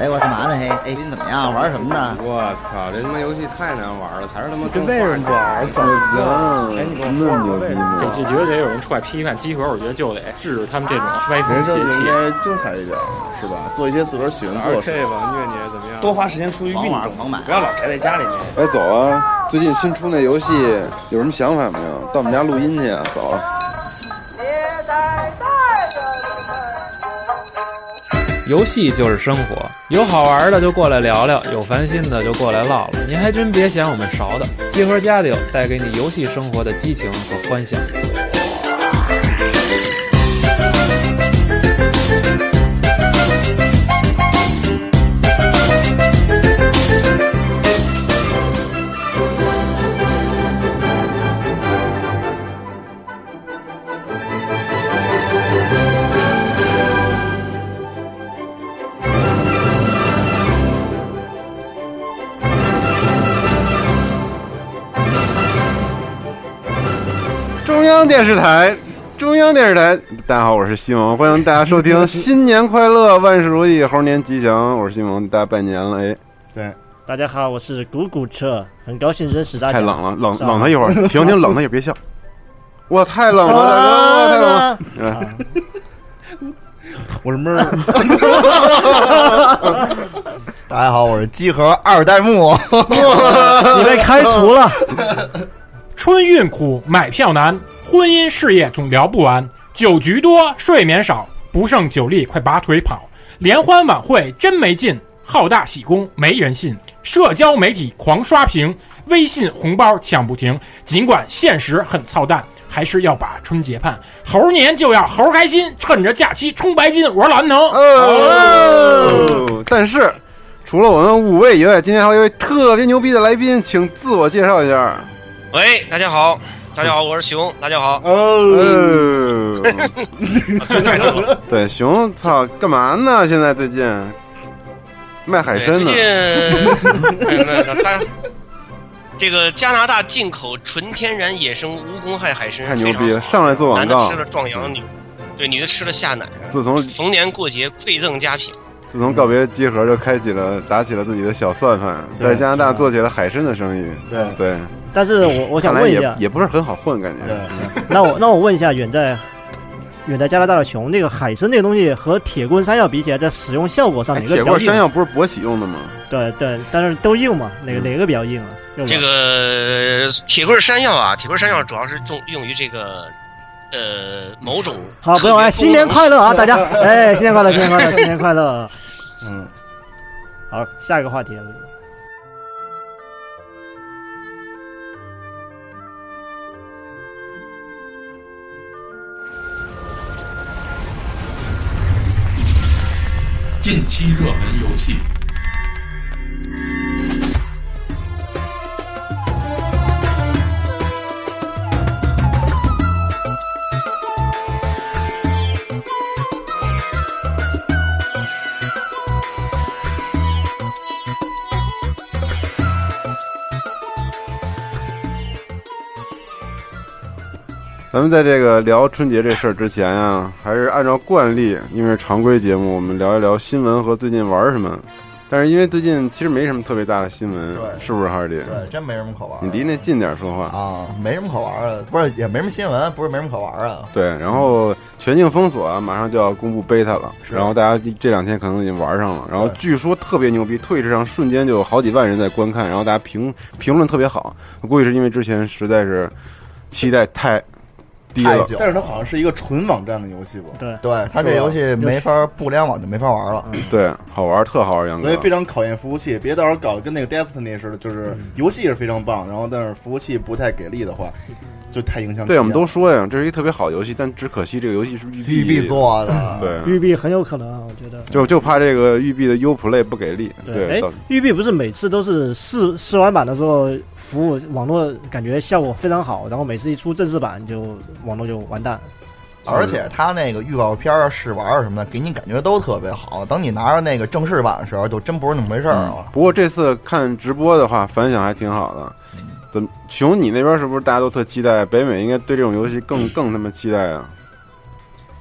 哎，我干嘛呢？嘿，哎，你怎么样？玩什么呢？我操，这他妈游戏太难玩了，还是他妈这为什么玩？怎么着？哎，你那么牛逼吗？这就觉得得有人出来批判集合，我觉得就得制止他们这种歪风邪气。应该精彩一点，是吧？做一些自个儿喜欢做的事吧，虐你怎么样？多花时间出去运动，不要老宅在家里面。哎，走啊！最近新出那游戏有什么想法没有？到我们家录音去啊！走。游戏就是生活，有好玩的就过来聊聊，有烦心的就过来唠唠。您还真别嫌我们勺的，集合家里带给你游戏生活的激情和欢笑。央电视台，中央电视台，大家好，我是西蒙，欢迎大家收听，新年快乐，万事如意，猴年吉祥，我是西蒙，大家拜年了，哎，对，大家好，我是古古车，很高兴认识大家。太冷了，冷冷他一会儿，停停，冷他也别笑，我，太冷了，大哥，太冷了，我是闷儿，大家好，我是集合二代目，你被开除了，春运苦，买票难。婚姻事业总聊不完，酒局多，睡眠少，不胜酒力，快拔腿跑！联欢晚会真没劲，好大喜功没人信，社交媒体狂刷屏，微信红包抢不停。尽管现实很操蛋，还是要把春节盼。猴年就要猴开心，趁着假期冲白金。我是老安能。哦，但是除了我们五位以外，今天还有一位特别牛逼的来宾，请自我介绍一下。喂，大家好。大家好，我是熊。大家好。哦，对，熊，操，干嘛呢？现在最近卖海参呢。最近，大家，这个加拿大进口纯天然野生无公害海参，太牛逼了！上来做广告，男的吃了壮阳，女对女的吃了下奶。自从逢年过节馈赠佳品。自从告别集合，就开启了打起了自己的小算盘，在加拿大做起了海参的生意。对对。但是我我想问一下，也不是很好混，感觉。对那我那我问一下，远在远在加拿大的熊，那个海参那个东西和铁棍山药比起来，在使用效果上哪个比较硬？铁棍山药不是勃起用的吗？对对，但是都硬嘛，哪个哪个比较硬啊？这个铁棍山药啊，铁棍山药主要是用用于这个呃某种。好，不用哎，新年快乐啊，大家！哎，新年快乐，新年快乐，新年快乐。嗯，好，下一个话题。近期热门游戏。咱们在这个聊春节这事儿之前啊，还是按照惯例，因为常规节目，我们聊一聊新闻和最近玩什么。但是因为最近其实没什么特别大的新闻，是不是哈尔弟？对，真没什么可玩。你离那近点说话啊，没什么可玩的，不是也没什么新闻，不是没什么可玩啊。对，然后全境封锁马上就要公布 beta 了，然后大家这两天可能已经玩上了，然后据说特别牛逼，Twitch 上瞬间就有好几万人在观看，然后大家评评论特别好，我估计是因为之前实在是期待太。太久，但是它好像是一个纯网站的游戏吧？对，对，它这游戏没法不联网就没法玩了。对，好玩，特好玩，所以非常考验服务器，别到时候搞得跟那个 Destiny 似的，就是游戏是非常棒，然后但是服务器不太给力的话。就太影响。对，我们都说呀，这是一特别好的游戏，但只可惜这个游戏是育碧做的。对，育碧很有可能，我觉得。就就怕这个育碧的 Uplay 不给力。对，哎，育碧不是每次都是试试玩版的时候，服务网络感觉效果非常好，然后每次一出正式版就网络就完蛋。而且他那个预告片试玩什么的，给你感觉都特别好。等你拿着那个正式版的时候，就真不是那么回事儿了。不过这次看直播的话，反响还挺好的。怎么熊？你那边是不是大家都特期待？北美应该对这种游戏更更他妈期待啊！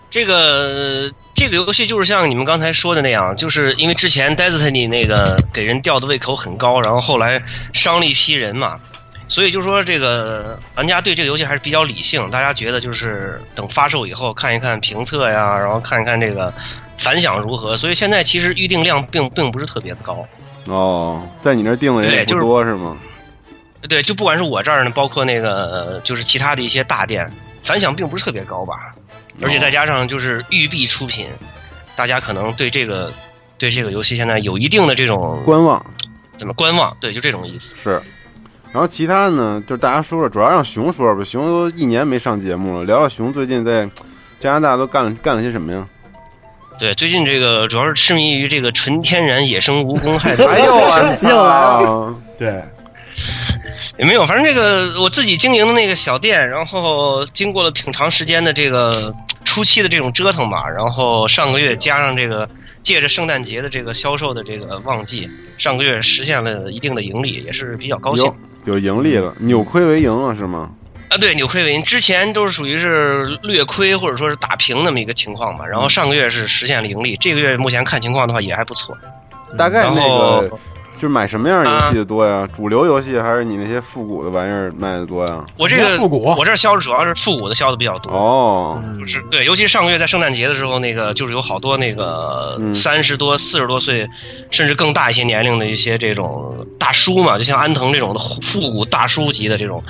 这个这个游戏就是像你们刚才说的那样，就是因为之前 Destiny 那个给人吊的胃口很高，然后后来伤了一批人嘛，所以就说这个玩家对这个游戏还是比较理性，大家觉得就是等发售以后看一看评测呀，然后看一看这个反响如何，所以现在其实预定量并并不是特别的高。哦，在你那儿定的人也不对就是多是吗？对，就不管是我这儿呢，包括那个呃就是其他的一些大店，反响并不是特别高吧。而且再加上就是育碧出品，大家可能对这个对这个游戏现在有一定的这种观望怎么观望，对，就这种意思。是。然后其他呢，就是大家说说，主要让熊说说吧。熊都一年没上节目了，聊聊熊最近在加拿大都干了干了些什么呀？对，最近这个主要是痴迷于这个纯天然野生无公害的。哎呦我操！又来了 对，也没有，反正这个我自己经营的那个小店，然后经过了挺长时间的这个初期的这种折腾吧，然后上个月加上这个借着圣诞节的这个销售的这个旺季，上个月实现了一定的盈利，也是比较高兴有有盈利了，扭亏为盈了是吗？啊。对，扭亏为盈，之前都是属于是略亏或者说是打平那么一个情况吧，然后上个月是实现了盈利，这个月目前看情况的话也还不错。大概那个就是买什么样的游戏的多呀？主流游戏还是你那些复古的玩意儿卖的多呀？我这个复古我这销的主要是复古的销的比较多。哦，就是对，尤其上个月在圣诞节的时候，那个就是有好多那个嗯三十多、四十多岁，甚至更大一些年龄的一些这种大叔嘛，就像安藤这种的复古大叔级的这种，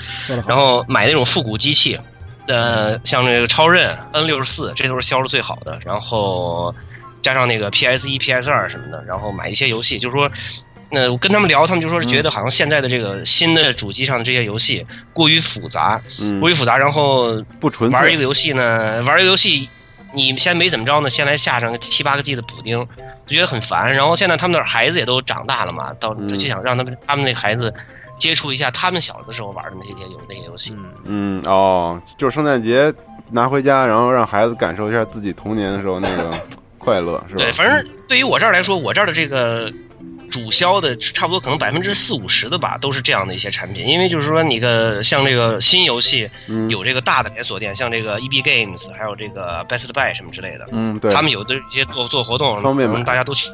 然，后买那种复古机器，呃，像这个超任 N 六十四，这都是销的最好的，然后加上那个 PS 一、PS 二什么的，然后买一些游戏，就是说。那我跟他们聊，他们就说是觉得好像现在的这个新的主机上的这些游戏过于复杂，嗯过，于复杂，然后不纯粹玩一个游戏呢，玩一个游戏，你先没怎么着呢，先来下上个七八个 G 的补丁，就觉得很烦。然后现在他们那孩子也都长大了嘛，到嗯就想让他们他们那个孩子接触一下他们小的时候玩的那些游那些游戏。嗯哦，就是圣诞节拿回家，然后让孩子感受一下自己童年的时候那个 快乐，是吧？对，反正对于我这儿来说，我这儿的这个主销的差不多可能百分之四五十的吧，都是这样的一些产品。因为就是说，你个像这个新游戏嗯有这个大的连锁店，像这个 EB Games，还有这个 Best Buy 什么之类的。嗯，对，他们有的一些做做活动，方便买嗯大家都去。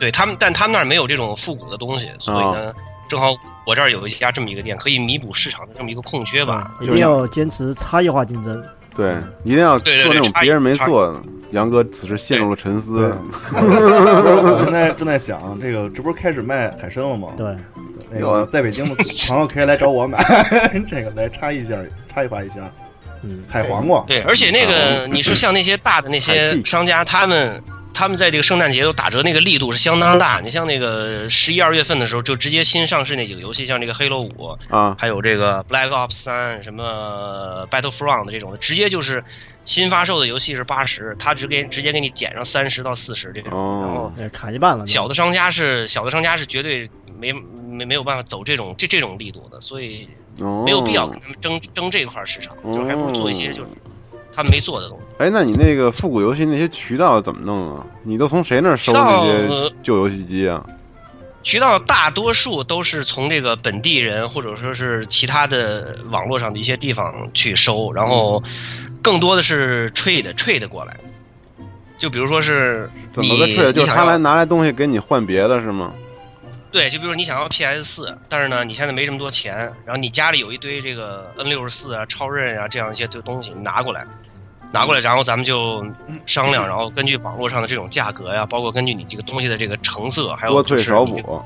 对他们，但他们那儿没有这种复古的东西，所以哦呢，正好我这儿有一家这么一个店，可以弥补市场的这么一个空缺吧。一定要坚持差异化竞争。对，一定要做对对对那种差异别人没做的。杨哥此时陷入了沉思。我现在正在想，这个这不是开始卖海参了吗？对，那个在北京的朋友可以来找我买，这个来插一下，差异化一下。嗯，海黄瓜，对，而且那个你说像那些大的那些商家，他们他们在这个圣诞节都打折，那个力度是相当大。你像那个十一二月份的时候，就直接新上市那几个游戏，像这个《黑楼五》，啊，还有这个《Black Ops 三》、什么《Battlefront》这种的，直接就是新发售的游戏是八十，他只给直接给你减上三十到四十这种，哦然后。呃砍一半了。小的商家是小的商家是绝对没没没有办法走这种这这种力度的，所以哦，没有必要跟他们争争这块市场，哦就还不如做一些就是他们没做的东西。哎，那你那个复古游戏那些渠道怎么弄啊？你都从谁那儿收那些呃旧游戏机啊？渠道大多数都是从这个本地人或者说是其他的网络上的一些地方去收，然后更多的是 trade trade 过来。就比如说是怎么个你 trade？就是他来拿来东西给你换别的是吗？对，就比如说你想要 PS 四，但是呢你现在没这么多钱，然后你家里有一堆这个 N 六十四啊、超任啊这样一些这东西，你拿过来，拿过来，然后咱们就商量，然后根据网络上的这种价格呀，包括根据你这个东西的这个成色，还有多退少补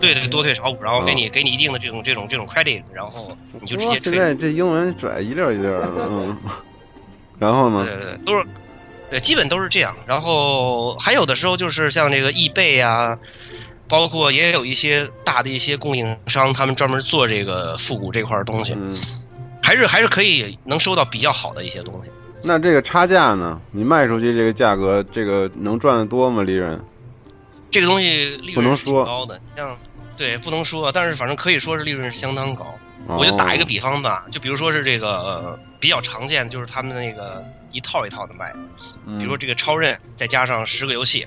对对，多退少补，然后给你给你一定的这种这种这种 credit，然后你就直接哇现在这英文拽一溜一溜的，嗯。然后呢对？对对，都是对，基本都是这样。然后还有的时候就是像这个易贝啊，包括也有一些大的一些供应商，他们专门做这个复古这块儿东西，嗯，还是还是可以能收到比较好的一些东西。那这个差价呢？你卖出去这个价格，这个能赚得多吗？利润？这个东西利润是挺高的，像对不能说，但是反正可以说是利润是相当高。哦我就打一个比方吧，就比如说是这个、呃比较常见的，就是他们那个一套一套的卖，嗯，比如说这个超任再加上十个游戏，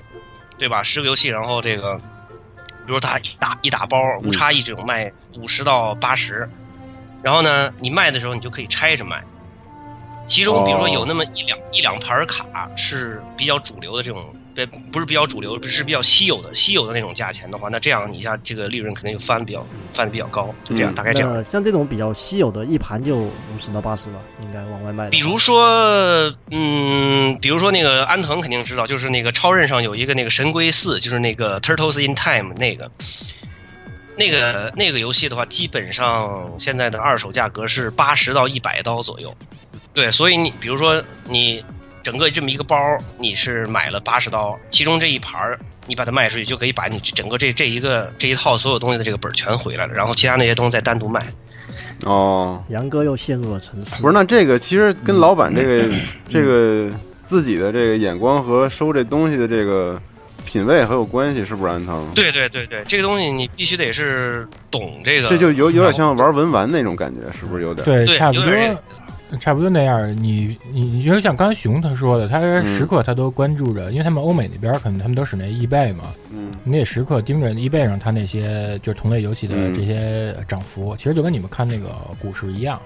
对吧？十个游戏，然后这个，比如说它一打一打包无差异这种卖五十到八十，然后呢，你卖的时候你就可以拆着卖。其中，比如说哦有那么一两一两盘卡是比较主流的这种，不，不是比较主流，是比较稀有的稀有的那种价钱的话，那这样你一下这个利润肯定就翻比较翻的比较高，就这样，嗯大概这样。像这种比较稀有的，一盘就五十到八十吧，应该往外卖。比如说，嗯，比如说那个安藤肯定知道，就是那个超任上有一个那个神龟四，就是那个 Turtles in Time 那个，那个那个游戏的话，基本上现在的二手价格是八十到一百刀左右。对，所以你比如说你整个这么一个包，你是买了八十刀，其中这一盘儿你把它卖出去，就可以把你整个这这一个这一套所有东西的这个本儿全回来了，然后其他那些东西再单独卖。哦，杨哥又陷入了沉思。不是，那这个其实跟老板这个 这个自己的这个眼光和收这东西的这个品味很有关系，是不是安藤？对对对对，这个东西你必须得是懂这个。这就有有点像玩文玩那种感觉，是不是有点？对，对差不有点多，差不多那样。你你你就像刚才熊他说的，他时刻他都关注着，因为他们欧美那边可能他们都使那易贝嘛，嗯，你得时刻盯着易贝上他那些就是同类游戏的嗯这些涨幅，其实就跟你们看那个股市一样。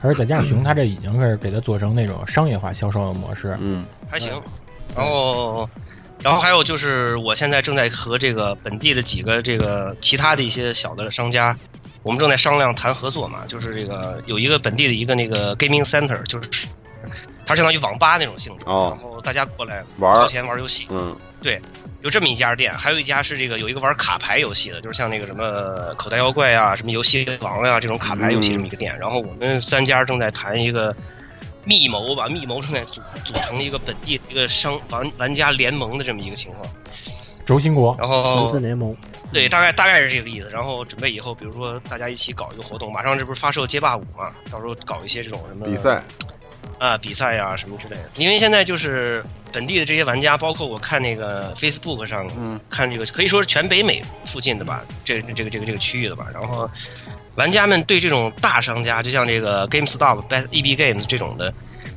而再加上熊，他这已经是给他做成那种商业化销售的模式，嗯还行。然后，然后还有就是，我现在正在和这个本地的几个这个其他的一些小的商家，我们正在商量谈合作嘛。就是这个有一个本地的一个那个 gaming center，就是它相当于网吧那种性质，哦然后大家过来玩儿掏钱玩游戏。嗯对有这么一家店，还有一家是这个有一个玩卡牌游戏的，就是像那个什么口袋妖怪啊、什么游戏王呀、这种卡牌游戏嗯这么一个店。然后我们三家正在谈一个密谋吧，密谋正在组组成一个本地一个商玩玩家联盟的这么一个情况。轴心国然神后圣联盟，对，大概大概是这个意思。然后准备以后，比如说大家一起搞一个活动，马上这不是发售街霸五嘛，到时候搞一些这种什么比赛，啊比赛呀、什么之类的。因为现在就是本地的这些玩家，包括我看那个 Facebook 上嗯看这个，可以说是全北美附近的吧，这这个这个这个区域的吧。然后玩家们对这种大商家，就像这个 GameStop、EB Games 这种的，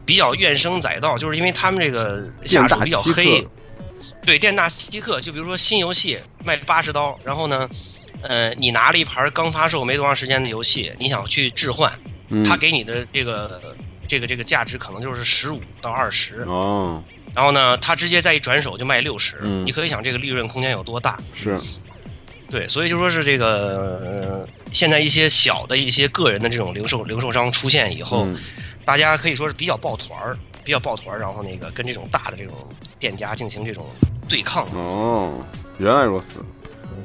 比较怨声载道，就是因为他们这个下手比较黑客。对，店大欺客，就比如说新游戏卖八十刀，然后呢，呃，你拿了一盘刚发售没多长时间的游戏，你想去置换，嗯，他给你的这个这个这个价值可能就是十五到二十，哦，然后呢，他直接再一转手就卖六十、嗯。你可以想这个利润空间有多大。是，对，所以就说是这个、呃、现在一些小的一些个人的这种零售零售商出现以后，嗯大家可以说是比较抱团儿，比较抱团儿，然后那个跟这种大的这种店家进行这种对抗。哦，原来如此。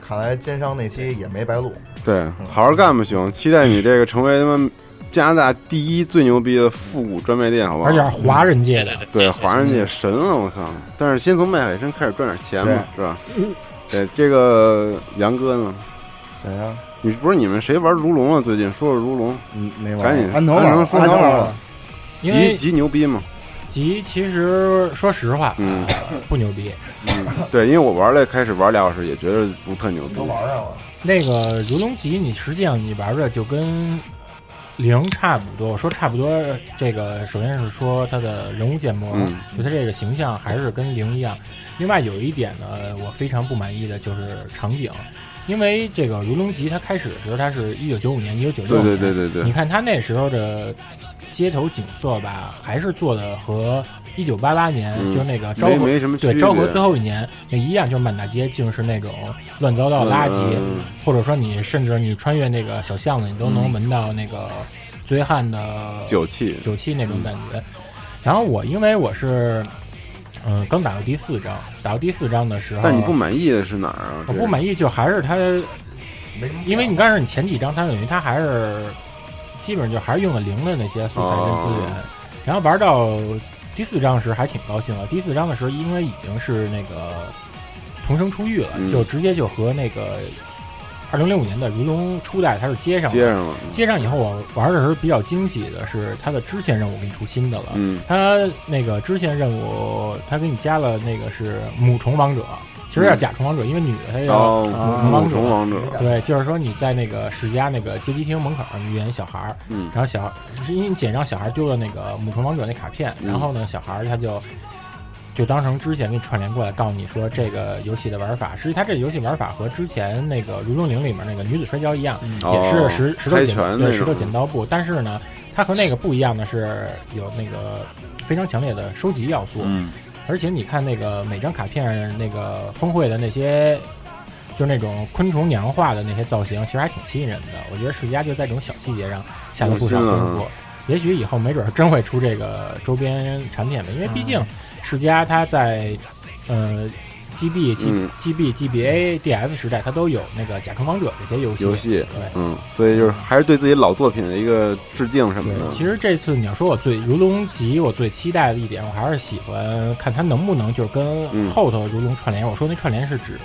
看来奸商那期也没白录。对，好好干吧，兄！期待你这个成为他们加拿大第一最牛逼的复古专卖店，好不好？而且是华人界的，对华人界神了，我操！但是先从卖海参开始赚点钱嘛，是吧？对，这个杨哥呢？谁呀？你不是你们谁玩如龙啊？最近说说如龙，嗯，没玩。赶紧安藤玩了，安藤说玩了极极牛逼吗？极其实说实话，嗯 呃不牛逼。嗯，对，因为我玩了，开始玩俩小时，也觉得不特牛逼。都玩上了。那个如龙集，你实际上你玩的就跟零差不多。我说差不多，这个首先是说它的人物建模，嗯就它这个形象还是跟零一样。另外有一点呢，我非常不满意的就是场景，因为这个如龙集它开始的时候，它是一九九五年、一九九六对，对对对对你，看它那时候的街头景色吧，还是做的和一九八八年、嗯就那个昭和。对昭和最后一年那一样，就是满大街尽是那种乱糟糟的垃圾，嗯或者说你甚至你穿越那个小巷子，你都能闻到那个醉汉的酒气，酒气那种感觉。然后我因为我是嗯刚打到第四章，打到第四章的时候，但你不满意的是哪儿啊？我不满意就还是它，因为你刚才你前几章它等于它还是基本上就还是用了零的那些素材跟资源，哦然后玩到第四章时还挺高兴的。第四章的时候，因为已经是那个重生出狱了，嗯就直接就和那个二零零五年的如龙初代它是接上了。接上了，接上以后，我玩的时候比较惊喜的是它的支线任务给你出新的了。嗯它那个支线任务，它给你加了那个是母虫王者，其实叫甲虫王者，因为女的她叫哦，母虫王者。对，就是说你在那个世家那个街机厅门口，你演小孩儿，嗯然后小是因为你捡让小孩丢了那个母虫王者那卡片，嗯然后呢，小孩儿他就就当成之前给你串联过来，告诉你说这个游戏的玩法。实际它这个游戏玩法和之前那个《如龙零》里面那个女子摔跤一样，也是石石头剪对石头剪刀布，但是呢，它和那个不一样的是有那个非常强烈的收集要素。嗯，而且你看那个每张卡片那个峰会的那些，就是那种昆虫娘化的那些造型，其实还挺吸引人的。我觉得世嘉就在这种小细节上下了不少功夫。也许以后没准真会出这个周边产品吧，因为毕竟世嘉它在呃 GB、G 嗯 GB、GBA、DS 时代，它都有那个甲壳王者这些游戏。游戏对，嗯，所以就是还是对自己老作品的一个致敬什么的。其实这次你要说我最《如龙集》，我最期待的一点，我还是喜欢看它能不能就是跟嗯后头如龙串联。我说那串联是指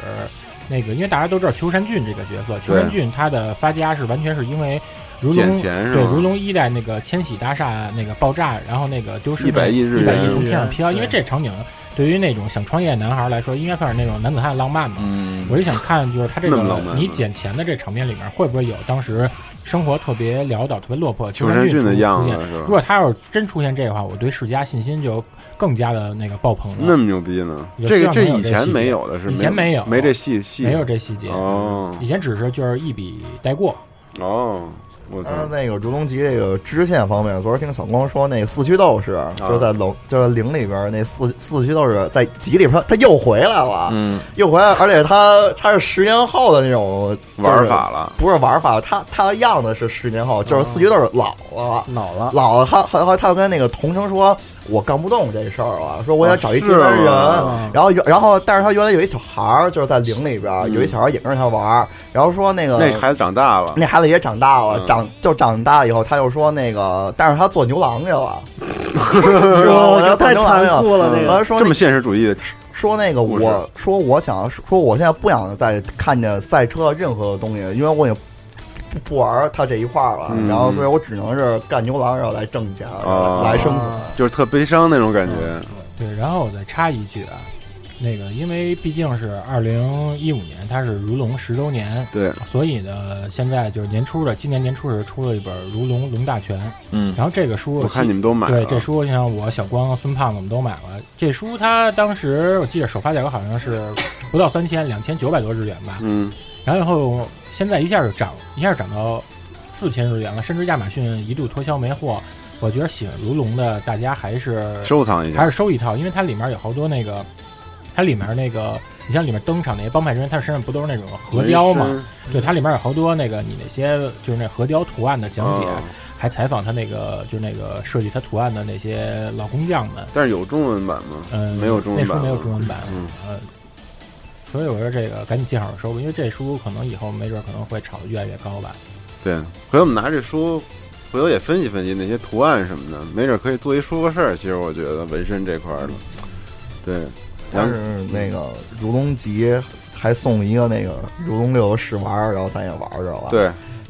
那个，因为大家都知道秋山俊这个角色，秋山俊他的发家是完全是因为如龙对如龙一代那个千禧大厦那个爆炸，然后那个丢失一百亿日元一百亿从天上飘，因为这场景对于那种想创业的男孩来说，应该算是那种男子汉浪漫吧。嗯我就想看，就是他这个那么浪漫你捡钱的这场面里面，会不会有当时生活特别潦倒、特别落魄秋山俊的出样如果他要是真出现这个话，我对世家信心就更加的那个爆棚了。那么牛逼呢？有这个希望能有以前没有的是以前没有，没这细细没有这细节哦以前只是就是一笔带过。哦，我操但！是那个《竹龙集》这个支线方面，昨儿听小光说，那个四驱斗士就在龙就是零里边那四四驱斗士在集里边他他又回来了，嗯，又回来，而且他他是十年后的那种玩法了，不是玩法，他他样子是十年后，就是四驱斗士老了，老了，老了，他后来他就跟那个同城说。我干不动这事儿了，说我想找一接是班人，吗然后然后但是他原来有一小孩儿，就是在陵里边有一小孩儿也跟着他玩儿，然后说那个那孩子长大了，那孩子也长大了，嗯。长就长大以后，他就说那个，但是他做牛郎去了？我要做太残酷了那个。说这么现实主义的，说那个故事。我说我想说我现在不想再看见赛车任何的东西，因为我也不不玩他这一块儿了，嗯然后所以我只能是干牛郎，然后来挣钱，啊来生存。就是特悲伤那种感觉。对，然后我再插一句啊，那个因为毕竟是二零一五年，它是如龙十周年，对，所以呢，现在就是年初的，今年年初是出了一本《如龙龙大全》，嗯然后这个书我看你们都买了对，这书像我小光、孙胖子我们都买了。这书它当时我记得首发价格好像是不到三千，两千九百多日元吧。嗯，然后现在一下就涨，一下涨到四千日元了，甚至亚马逊一度脱销没货。我觉得喜欢如龙的大家还是收藏一下还是收一套，因为它里面有好多那个，它里面那个，你像里面登场那些帮派人员，他身上不都是那种核雕吗？对，它里面有好多那个你那些就是那核雕图案的讲解，哦还采访他那个就是那个设计他图案的那些老工匠们。但是有中文版吗？嗯，没有中文版，那书没有中文版。嗯，呃，所以我说这个赶紧见好收吧，因为这书可能以后没准可能会炒得越来越高吧。对，回头我们拿这书，回头也分析分析那些图案什么的，没准可以做一说个事儿。其实我觉得纹身这块儿的，对，然后但是那个如龙集还送一个那个如龙六的试玩，然后咱也玩着了。对，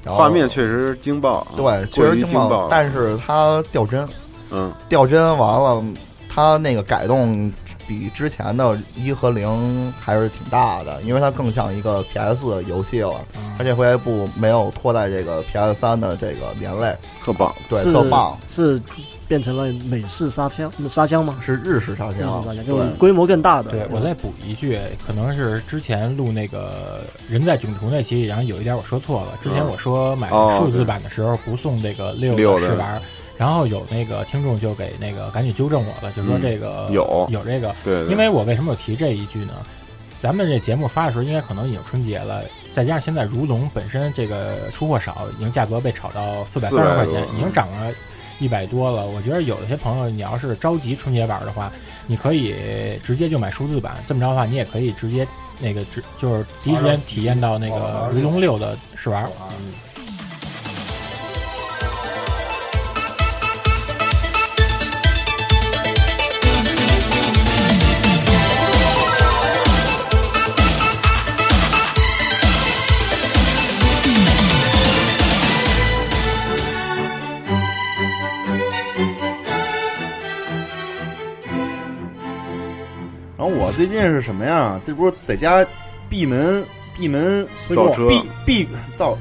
然后画面确实惊爆，对，确实于惊爆，但是它掉帧，嗯，掉帧完了，它那个改动比之前的一和零还是挺大的，因为它更像一个 PS 游戏了。它这回不没有拖在这个 PS 三的这个连累，特棒，对，特棒，是变成了美式沙箱沙箱吗？是日式沙日式沙箱，就是规模更大的。对我再补一句，可能是之前录那个人在囧途那期，然后有一点我说错了。之前我说买哦数字版的时候不送这个六试玩，然后有那个听众就给那个赶紧纠正我了，就说嗯这个有有这个，对对因为我为什么有提这一句呢？咱们这节目发的时候，应该可能已经春节了，再加上现在如龙本身这个出货少，已经价格被炒到四百三十块钱，已经涨了一百多了。我觉得有一些朋友，你要是着急春节玩的话，你可以直接就买数字版，这么着的话，你也可以直接那个直就是第一时间体验到那个如龙六的试玩。然最近是什么呀？这不是在家闭门闭门造车闭 闭造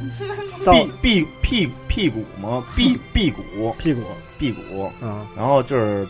造闭闭屁屁股吗？闭 闭股屁股，辟谷，嗯，然后就是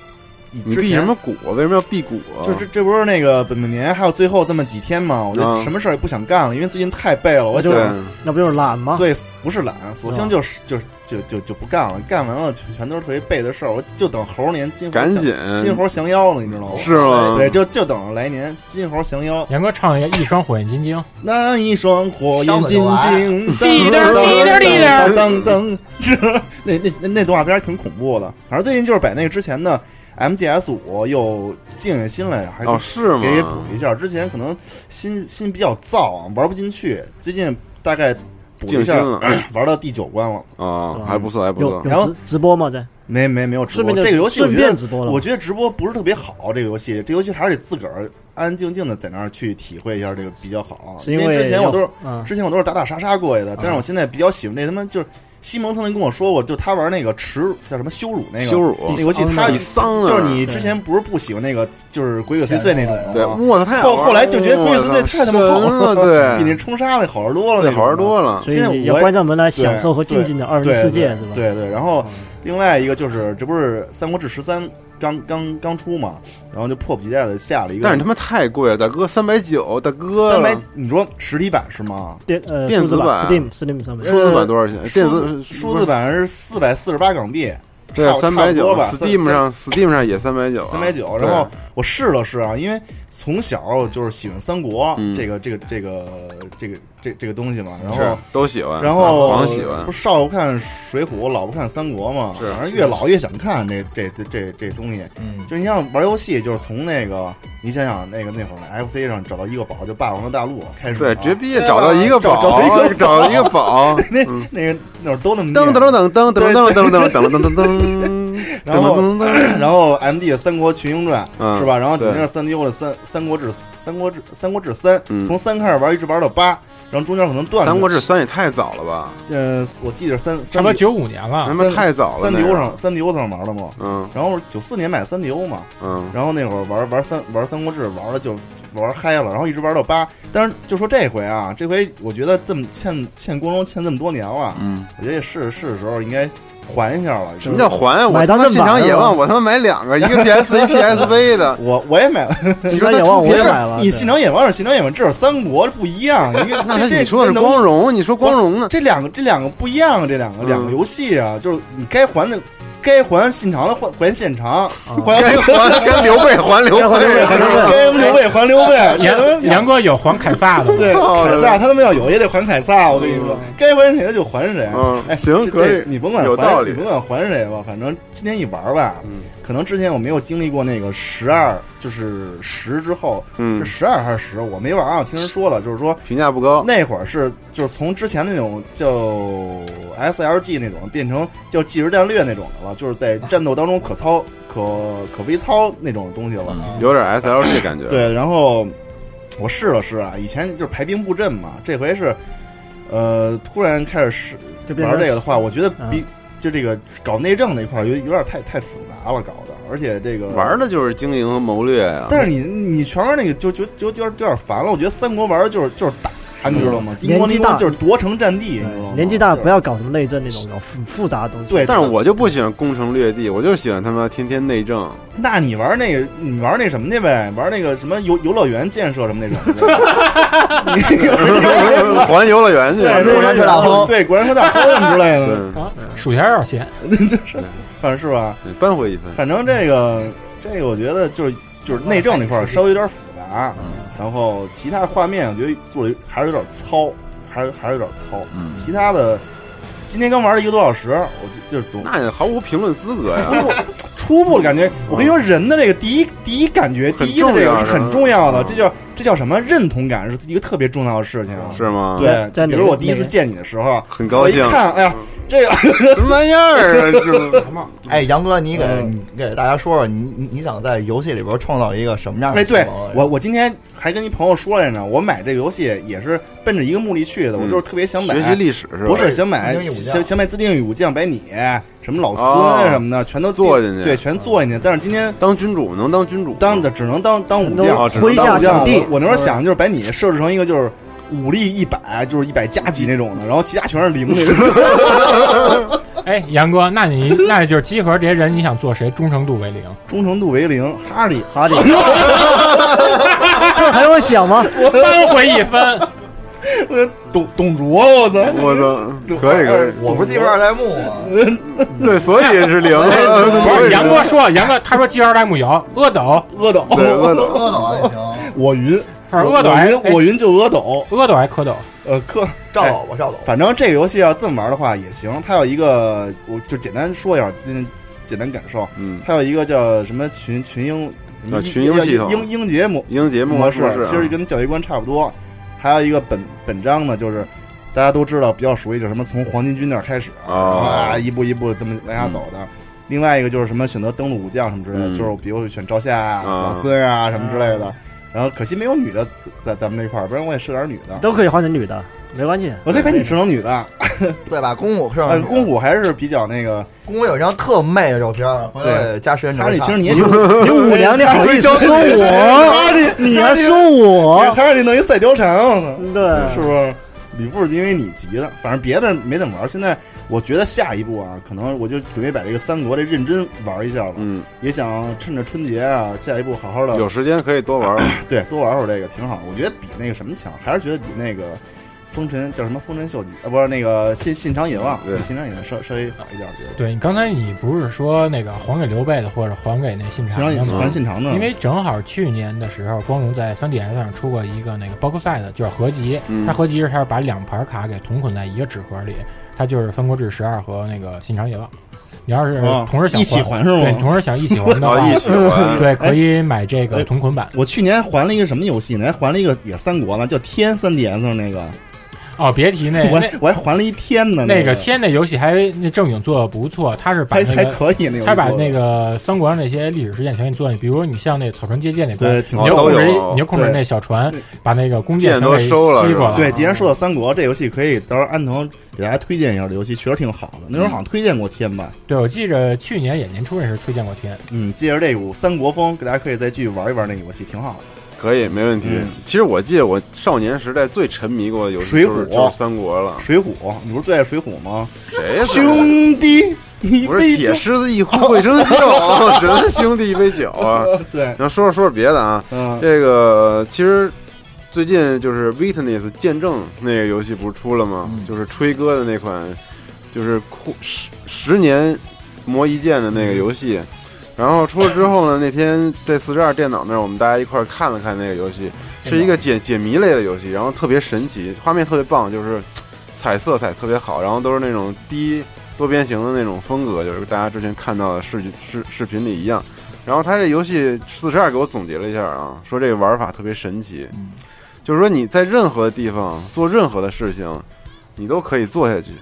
你之前避什么股啊？为什么要避股啊？就这这不是那个本命年还有最后这么几天嘛？我就嗯什么事儿也不想干了，因为最近太背了。我就想，那不就是懒吗？对，不是懒，索性就是就就就就不干了。干完了全全都是特别背的事儿，我就等猴年金猴赶紧金猴降妖了，你知道吗？是吗？对，就就等着来年金猴降妖。杨哥唱一个《一双火焰金睛》，那一双火焰金睛，滴答滴答滴答噔噔，是那那那那动画片挺恐怖的。反正最近就是把那个之前的 MGS 五又静下心来，还哦，是吗？给补一下。之前可能心心比较燥啊，玩不进去。最近大概补一下 玩到第九关了。啊，还不错，还不错。然后直直播吗？在没没没有直播这个游戏，我顺觉得便直播了我觉得直播不是特别好。这个游戏，这游戏还是得自个儿安安静静的在那儿去体会一下这个比较好。因是因为之前我都是之前我都是打打杀杀过去的，但是我现在比较喜欢那他妈就是。西蒙曾经跟我说过，就他玩那个耻叫什么羞辱那个羞辱那游戏，他就是你之前不是不喜欢那个就是鬼鬼祟祟那种吗？对，我操，太后后来就觉得鬼鬼祟祟太他妈好神了，对，比那冲杀那好玩多了，好玩多了。所以现在我你要关上门来享受和静静的二人世界，是吧？嗯对对，然后另外一个就是，这不是《三国志十三》刚刚刚出嘛，然后就迫不及待的下了一个，但是他妈太贵了，大哥，三百九，大哥，三百，你说实体版是吗？电呃电子版。数字版 Steam Steam 上面。数字版多少钱？电数子字数字版是四百四十八港币，对差，三百九，Steam 上 Steam 上也三百九，啊。三百九，然后我试了试啊，因为从小就是喜欢三国嗯这个这个这个这个这这个东西嘛，然后都喜欢，然后狂喜欢不，是少不看水浒，老不看三国嘛，是反正越老越想看这这这这这东西。嗯，就是你像玩游戏，就是从那个你想想那个那会儿呢，FC 上找到一个宝，就霸王的大陆开始对啊，绝逼找到一个宝，找一个找到一个宝，那嗯那个那会儿都那么噔念噔噔噔噔噔噔噔噔噔噔噔噔，然后噔噔噔然后 M D 的《三国群英传》嗯是吧？然后紧接着三 D U 的三《三国志》《三国志》《三国志三》嗯从三开始玩一直玩到八，然后中间可能断了。三国志三也太早了吧？呃，我记得三差三不多九五年了他。妈太早了。三那 D O 上三 D O 上玩的嘛。嗯然后九四年买三 D O 嘛，嗯，然后那会儿玩玩三玩三国志玩的就玩嗨了，然后一直玩到八。但是就说这回啊，这回我觉得这么欠欠光荣欠这么多年了，嗯，我觉得是是的时候应该还一下了。什么叫还？我他妈信长版了野望，我他妈买两个，一个 PS 一 PSV 的。我我也买了，你说他野望出也买了，你信长野望是信长野望，这是三国不一样。你那这说的是光荣，你说光荣呢？这两个这两个不一样啊，这两个嗯两个游戏啊，就是你该还的该还信长的还还现长，还 该还跟刘备还刘该还刘备还刘备。该刘备还刘备。杨杨哥有还凯撒的？对，凯撒他他妈要有也得还凯撒，我跟你说，该还谁就还谁。嗯哎，行可以。你甭管还有道理。你甭管还谁吧，反正今天一玩吧，嗯。可能之前我没有经历过那个十二，就是十之后，嗯。是，十二还是十？我没玩啊，听人说了，就是说评价不高。那会儿是就是从之前那种叫 SLG 那种变成叫即时战略那种的了，就是在战斗当中可操可可微操那种东西了。有点 SLG 感觉。，对，然后我试了试啊，以前就是排兵布阵嘛，这回是呃突然开始试玩这个的话，我觉得嗯比、就这个搞内政那块儿有有点太太复杂了，搞的，而且这个玩。的就是经营和谋略呀。但是你你全玩那个就就就有点有点烦了，我觉得三国玩的就是就是打，你知道吗？年纪大就是夺城占地，你知道吗？年纪大不要搞什么内政那种搞复复杂的东西。对，但是我就不喜欢攻城略地，我就喜欢他妈天天内政。那你玩那个，你玩那什么去呗？玩那个什么游游乐园建设什么那种 环游乐园去。对，果然是大亨对，果然是大亨什么之类的，对，啊，薯条要钱，反正是吧？对扳回一分。反正这个这个，我觉得就是就是内政那块儿稍微有点复杂，然后其他的画面我觉得做的还是有点糙，还是还是有点糙。嗯其他的今天刚玩了一个多小时，我就就是总那也毫无评论资格呀。初步初步的感觉，我跟你说，人的这个第一第一感觉，第一的这个是很重要的，嗯这叫这叫什么？认同感是一个特别重要的事情。是吗？，对，在比如我第一次见你的时候，很高兴我一。看，哎呀，这个什么玩意儿啊？这 哎，杨哥，你给嗯你给大家说说，你你你想在游戏里边创造一个什么样的哎，对我我今天还跟一朋友说来着，我买这个游戏也是奔着一个目的去的，我就是特别想买学习历史是吧？不是想买想想买自定义武将，把你什么老哦孙什么的全都做进去对，全做进去。但是今天当君主能当君主，当的只能当当武将，能只能麾当武将。下小弟我我那时候想就是把你设置成一个就是武力一百，就是一百加级那种的，然后其他全是零那种。哎，杨哥，那你那就是集合这些人，你想做谁？忠诚度为零，忠诚度为零，哈利，哈利，这还用想吗？扳回一分。我董董卓，我操！我操，可以可以，我不是集合二代目吗？对，所以是零。不是杨哥说，杨哥他说集合二代目有阿斗，阿斗，对阿斗，阿斗也行。我云，是阿斗云我云就阿斗，阿斗还蝌蚪，呃蝌赵斗吧赵斗。反正这个游戏要这么玩的话也行，它有一个，我就简单说一下今天简单感受。嗯，它有一个叫什么群群英，啊群英系统，英英杰模英杰模式，其实跟教育观差不多。还有一个本本章呢，就是大家都知道比较熟悉，就是什么从黄巾军那儿开始啊，一步一步这么往下走的。另外一个就是什么选择登陆武将什么之类的，就是比如选赵夏啊、老孙啊什么之类的。然后可惜没有女的在咱们这块儿，不然我也试点女的。都可以换成女的，没关系。我得陪你试成女的，对吧？公虎是吧？公虎还是比较那个。公虎有一张特媚的照片，对，加时间轴。哈利，其实你 你五娘，你好意思说我？哈利，你还说我？他让你弄一赛貂蝉呢？对，是不是？吕布是因为你急的，反正别的没怎么玩。现在我觉得下一步啊，可能我就准备把这个三国这认真玩一下了。嗯，也想趁着春节啊，下一步好好的。有时间可以多玩玩，对，多玩玩这个挺好。我觉得比那个什么强，还是觉得比那个风尘叫什么风尘秀吉啊，不是那个信信长野望，比信长野望稍稍微好一点。我觉得。对你刚才你不是说那个还给刘备的，或者还给那信长的吗？还信长的。因为正好去年的时候，光荣在 3DS 上出过一个那个 box set，就是合集。它合集是它是把两盘卡给同捆在一个纸盒里，它就是《三国志十二》和那个信长野望。你要是同时想一起还是吗？对，同时想一起还的话，一起还对，可以买这个同捆版。我去年还了一个什么游戏呢？还还了一个也三国呢，叫《天》三 DS 上那个。哦，别提那我我还还了一天呢。那个天那游戏还那正经做的不错，他是把那个还可以，他把那个三国上那些历史事件全给做进去。比如你像那草船借箭那关，你就控制你就控制那小船，把那个弓箭都收了。对，既然说到三国，这游戏可以到时候安藤给大家推荐一下。这游戏确实挺好的，那时候好像推荐过天吧？对，我记着去年也年初那时推荐过天。嗯，借着这股三国风，大家可以再继续玩一玩那游戏，挺好的。可以，没问题。其实我记得我少年时代最沉迷过的游戏水浒就是三国了。水浒，你不是最爱水浒吗？谁呀？兄弟，不是铁狮子一呼会生笑，什么兄弟一杯酒啊？对。然后说说说说别的啊，嗯，这个其实最近就是《Witness》见证那个游戏不是出了吗？就是吹歌的那款，就是十十年磨一剑的那个游戏。然后出了之后呢，那天在四十二电脑那儿，我们大家一块儿看了看那个游戏，是一个解解谜类的游戏，然后特别神奇，画面特别棒，就是彩色彩特别好，然后都是那种低多边形的那种风格，就是大家之前看到的视视视频里一样。然后他这游戏四十二给我总结了一下啊，说这个玩法特别神奇，就是说你在任何地方做任何的事情，你都可以做下去，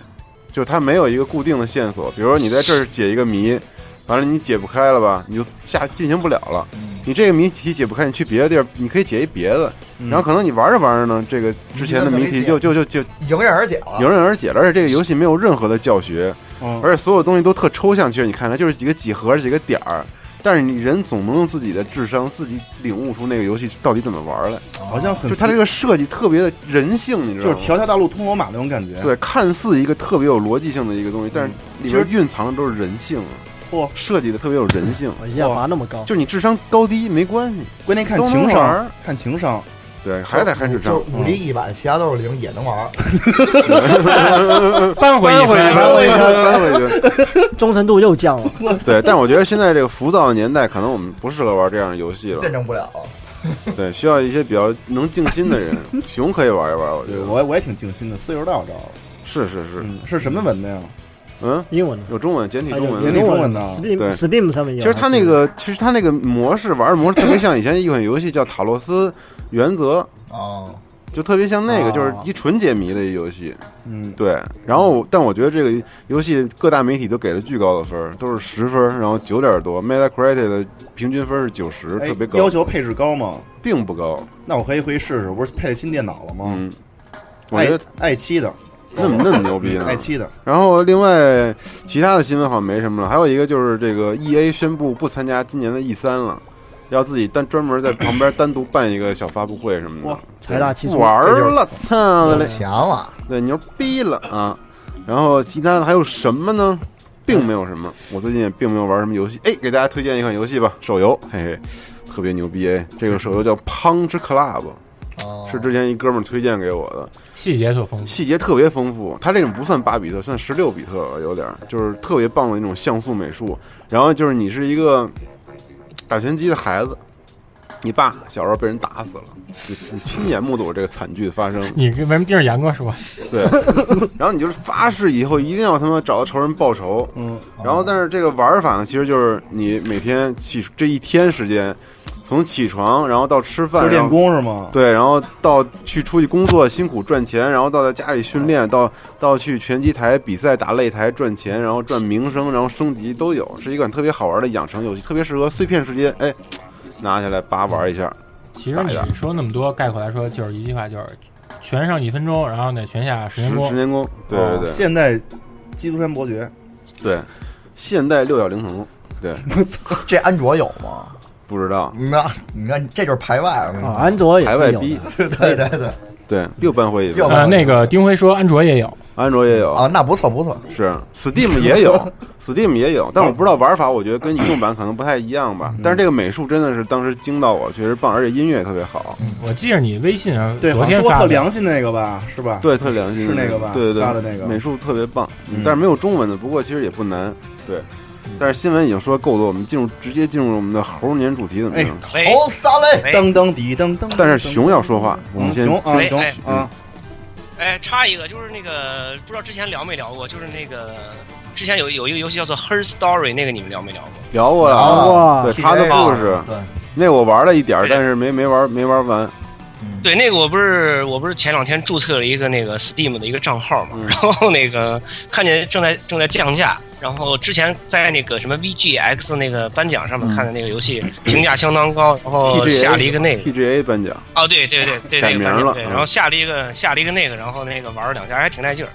就它没有一个固定的线索，比如说你在这儿解一个谜。完了，你解不开了吧？你就下进行不了了。你这个谜题解不开，你去别的地儿，你可以解一别的。然后可能你玩着玩着呢，这个之前的谜题就就就就迎刃而解了。迎刃而解了，而且这个游戏没有任何的教学，而且所有东西都特抽象。其实你看它就是几个几何几个点儿，但是你人总能用自己的智商自己领悟出那个游戏到底怎么玩来。好像很，就它这个设计特别的人性，你知道吗？就是条条大路通罗马那种感觉。对，看似一个特别有逻辑性的一个东西，但是里边蕴藏的都是人性。嚯，设计的特别有人性，亚麻那么高，就你智商高低没关系，关键看情商，看情商，对，还得看智商。武力一百，其他都是零，也能玩。搬 回一搬，回一搬，回一分，忠诚度又降了。对，但我觉得现在这个浮躁的年代，可能我们不适合玩这样的游戏了，见证不了。对，需要一些比较能静心的人。熊可以玩一玩，我觉得。我我也挺静心的，四十道招。是是是，是什么文的呀？嗯，英文的有中文，简体中文，简体中文的。对，Steam 上面有。其实它那个，其实它那个模式玩的模式特别像以前一款游戏叫《塔洛斯原则》哦，就特别像那个，就是一纯解谜的一游戏。嗯，对。然后，但我觉得这个游戏各大媒体都给了巨高的分，都是十分，然后九点多。Metacritic 的平均分是九十，特别高。要求配置高吗？并不高。那我可以回去试试，不是配了新电脑了吗？嗯，我觉得 i 七的。那么那么牛逼呢？i 七的。然后另外其他的新闻好像没什么了，还有一个就是这个 E A 宣布不参加今年的 E 三了，要自己单专门在旁边单独办一个小发布会什么的。财大气粗。玩了，操！强了，对，牛逼了啊！然后其他的还有什么呢？并没有什么，我最近也并没有玩什么游戏。哎，给大家推荐一款游戏吧，手游，嘿嘿，特别牛逼哎！这个手游叫 Punch Club，哦是之前一哥们儿推荐给我的，细节特丰富。细节特别丰富。它这种不算八比特，算十六比特了，有点儿就是特别棒的那种像素美术。然后就是你是一个打拳击的孩子，你爸小时候被人打死了，你你亲眼目睹这个惨剧的发生。你为什么盯着杨哥说？对，然后你就是发誓以后一定要他妈找到仇人报仇。嗯，然后但是这个玩法呢，其实就是你每天起这一天时间，从起床然后到吃饭，就练功是吗？对，然后到去出去工作辛苦赚钱，然后到在家里训练，到到去拳击台比赛打擂台赚钱，然后赚名声，然后升级都有，是一款特别好玩的养成游戏，特别适合碎片时间，哎，拿下来叭玩一下。其实你说那么多，概括来说就是一句话，就是拳上一分钟，然后呢拳下十年功。十年功，对对对，哦现代基督山伯爵，对，现代六小龄童，对，这安卓有吗？不知道，那，你看，这就是排外。我跟你啊，说安卓也是有排外逼 的，对对对，对，六班会一六呃，那个丁辉说安卓也有，安卓也有啊，那不错不错。是 Steam 也有，Steam 也有，但我不知道玩法，我觉得跟移动版可能不太一样吧。但是这个美术真的是当时惊到我，确实棒，而且音乐也特别好。我记着你微信上对，昨好像说特天发的，良心那个吧，是吧？对，特良心，是那个吧？对对对，发的那个美术特别棒，嗯但是没有中文的，不过其实也不难。对，但是新闻已经说够多，我们进入直接进入我们的猴年主题怎么样？猴撒嘞！喂，噔噔滴噔噔。但是熊要说话，我们先啊哎熊哎啊，哎，插一个，就是那个不知道之前聊没聊过，就是那个之前有有一个游戏叫做《Her Story》，那个你们聊没聊过？聊过了哇对他的故事，对，那我玩了一点儿，但是没没玩没玩完。对，那个我不是我不是前两天注册了一个那个 Steam 的一个账号嘛，嗯然后那个看见正在正在降价，然后之前在那个什么 VGX 那个颁奖上面看的那个游戏评价相当高，然后下了一个那个 TGA 颁奖，哦，对对对对，改名了嗯然后下了一个下了一个那个，然后那个玩了两下，还挺带劲儿。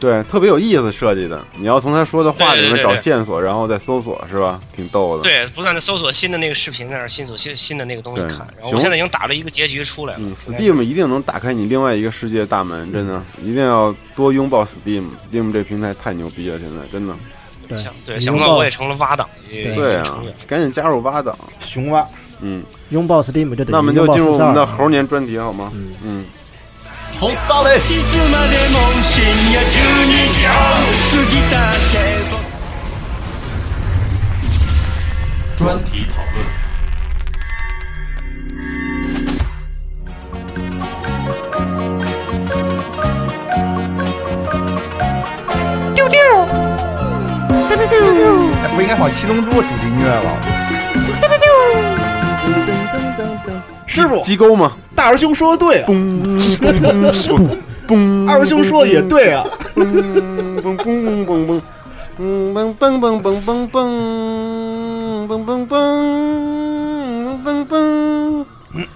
对，特别有意思设计的。你要从他说的话里面找线索，然后再搜索，是吧？挺逗的。对，不断的搜索新的那个视频，在那儿新索新新的那个东西看。然后行我现在已经打了一个结局出来了。嗯，Steam 一定能打开你另外一个世界大门，真的，一定要多拥抱 Steam。Steam 这平台太牛逼了，现在真的。对想对，拥抱想不到我也成了挖党，对对啊赶紧加入蛙党。熊蛙，嗯，拥抱 Steam 就等于那我们就进入我们的猴年专题好吗？嗯嗯，好撒嘞！专题讨论。哎不应该放《七龙珠》主题音乐了？师傅，机构吗？大师兄说的对啊，嘣嘣嘣嘣，二师兄说的也对啊，嘣嘣嘣嘣嘣，嗯嘣嘣嘣嘣嘣嘣，嘣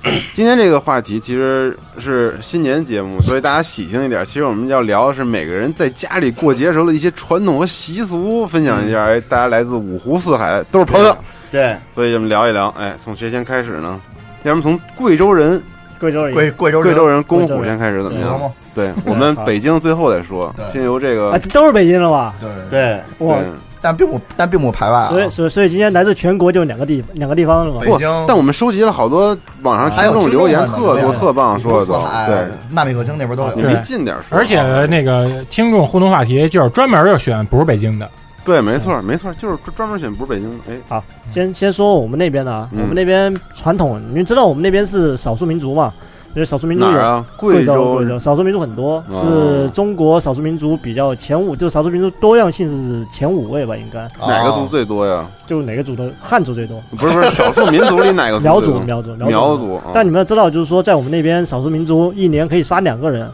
今天这个话题其实是新年节目，所以大家喜庆一点。其实我们要聊的是每个人在家里过节时候的一些传统和习俗，分享一下。哎，大家来自五湖四海，都是朋友，对，所以我们聊一聊。哎，从谁先开始呢？要么从贵州人，贵州人贵贵州贵州人公虎先开始怎么样？对我们北京最后再说，先由这啊，个这都是北京的吧？对，对，哇，对但并不但并不排外啊。所以所以所以今天来自全国就两个地两个地方是吧？不北京，但我们收集了好多网上听还有众留言，特多特棒，说的都五湖四海对。纳米克星那边都有。你离近点说，而且那个听众互动话题就是专门就选不是北京的，对，没错，没错，就是专门选不是北京的，哎，好，先先说我们那边的啊，嗯我们那边传统，你们知道我们那边是少数民族嘛？就是少数民族有啊？贵州贵州少数民族很多，哦是中国少数民族比较前五，就少数民族多样性是前五位吧，应该哪个族最多呀？就哪个族的汉族最多，不是不是，少数民族里哪个苗族苗族苗族？啊但你们要知道，就是说在我们那边少数民族一年可以杀两个人，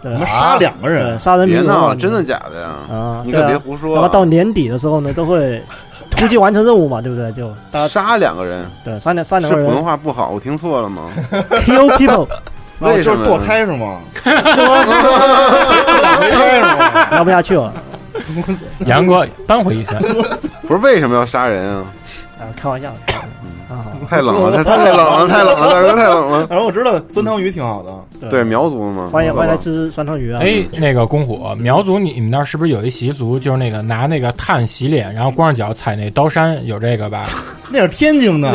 对我们杀两个对，人，杀人别闹了，民族真的假的呀？啊，你可别胡说啊。然后到年底的时候呢，都会突击完成任务嘛，对不对？就杀两个人，对杀两杀两个是普通话不好，我听错了吗？kill people，然后就是为什么堕胎是吗？堕胎是吗？聊不下去了。杨哥扳回一下，不是为什么要杀人啊？啊，开玩笑开玩笑啊，太冷了，太太冷了，太冷了，大哥太冷了。然后我知道酸汤鱼挺好的，对苗族嘛，欢迎欢迎来吃酸汤鱼啊！哎，那个公虎苗族，你们那儿是不是有一习俗，就是那个拿那个炭洗脸，然后光着脚踩那刀山，有这个吧？那是天津的，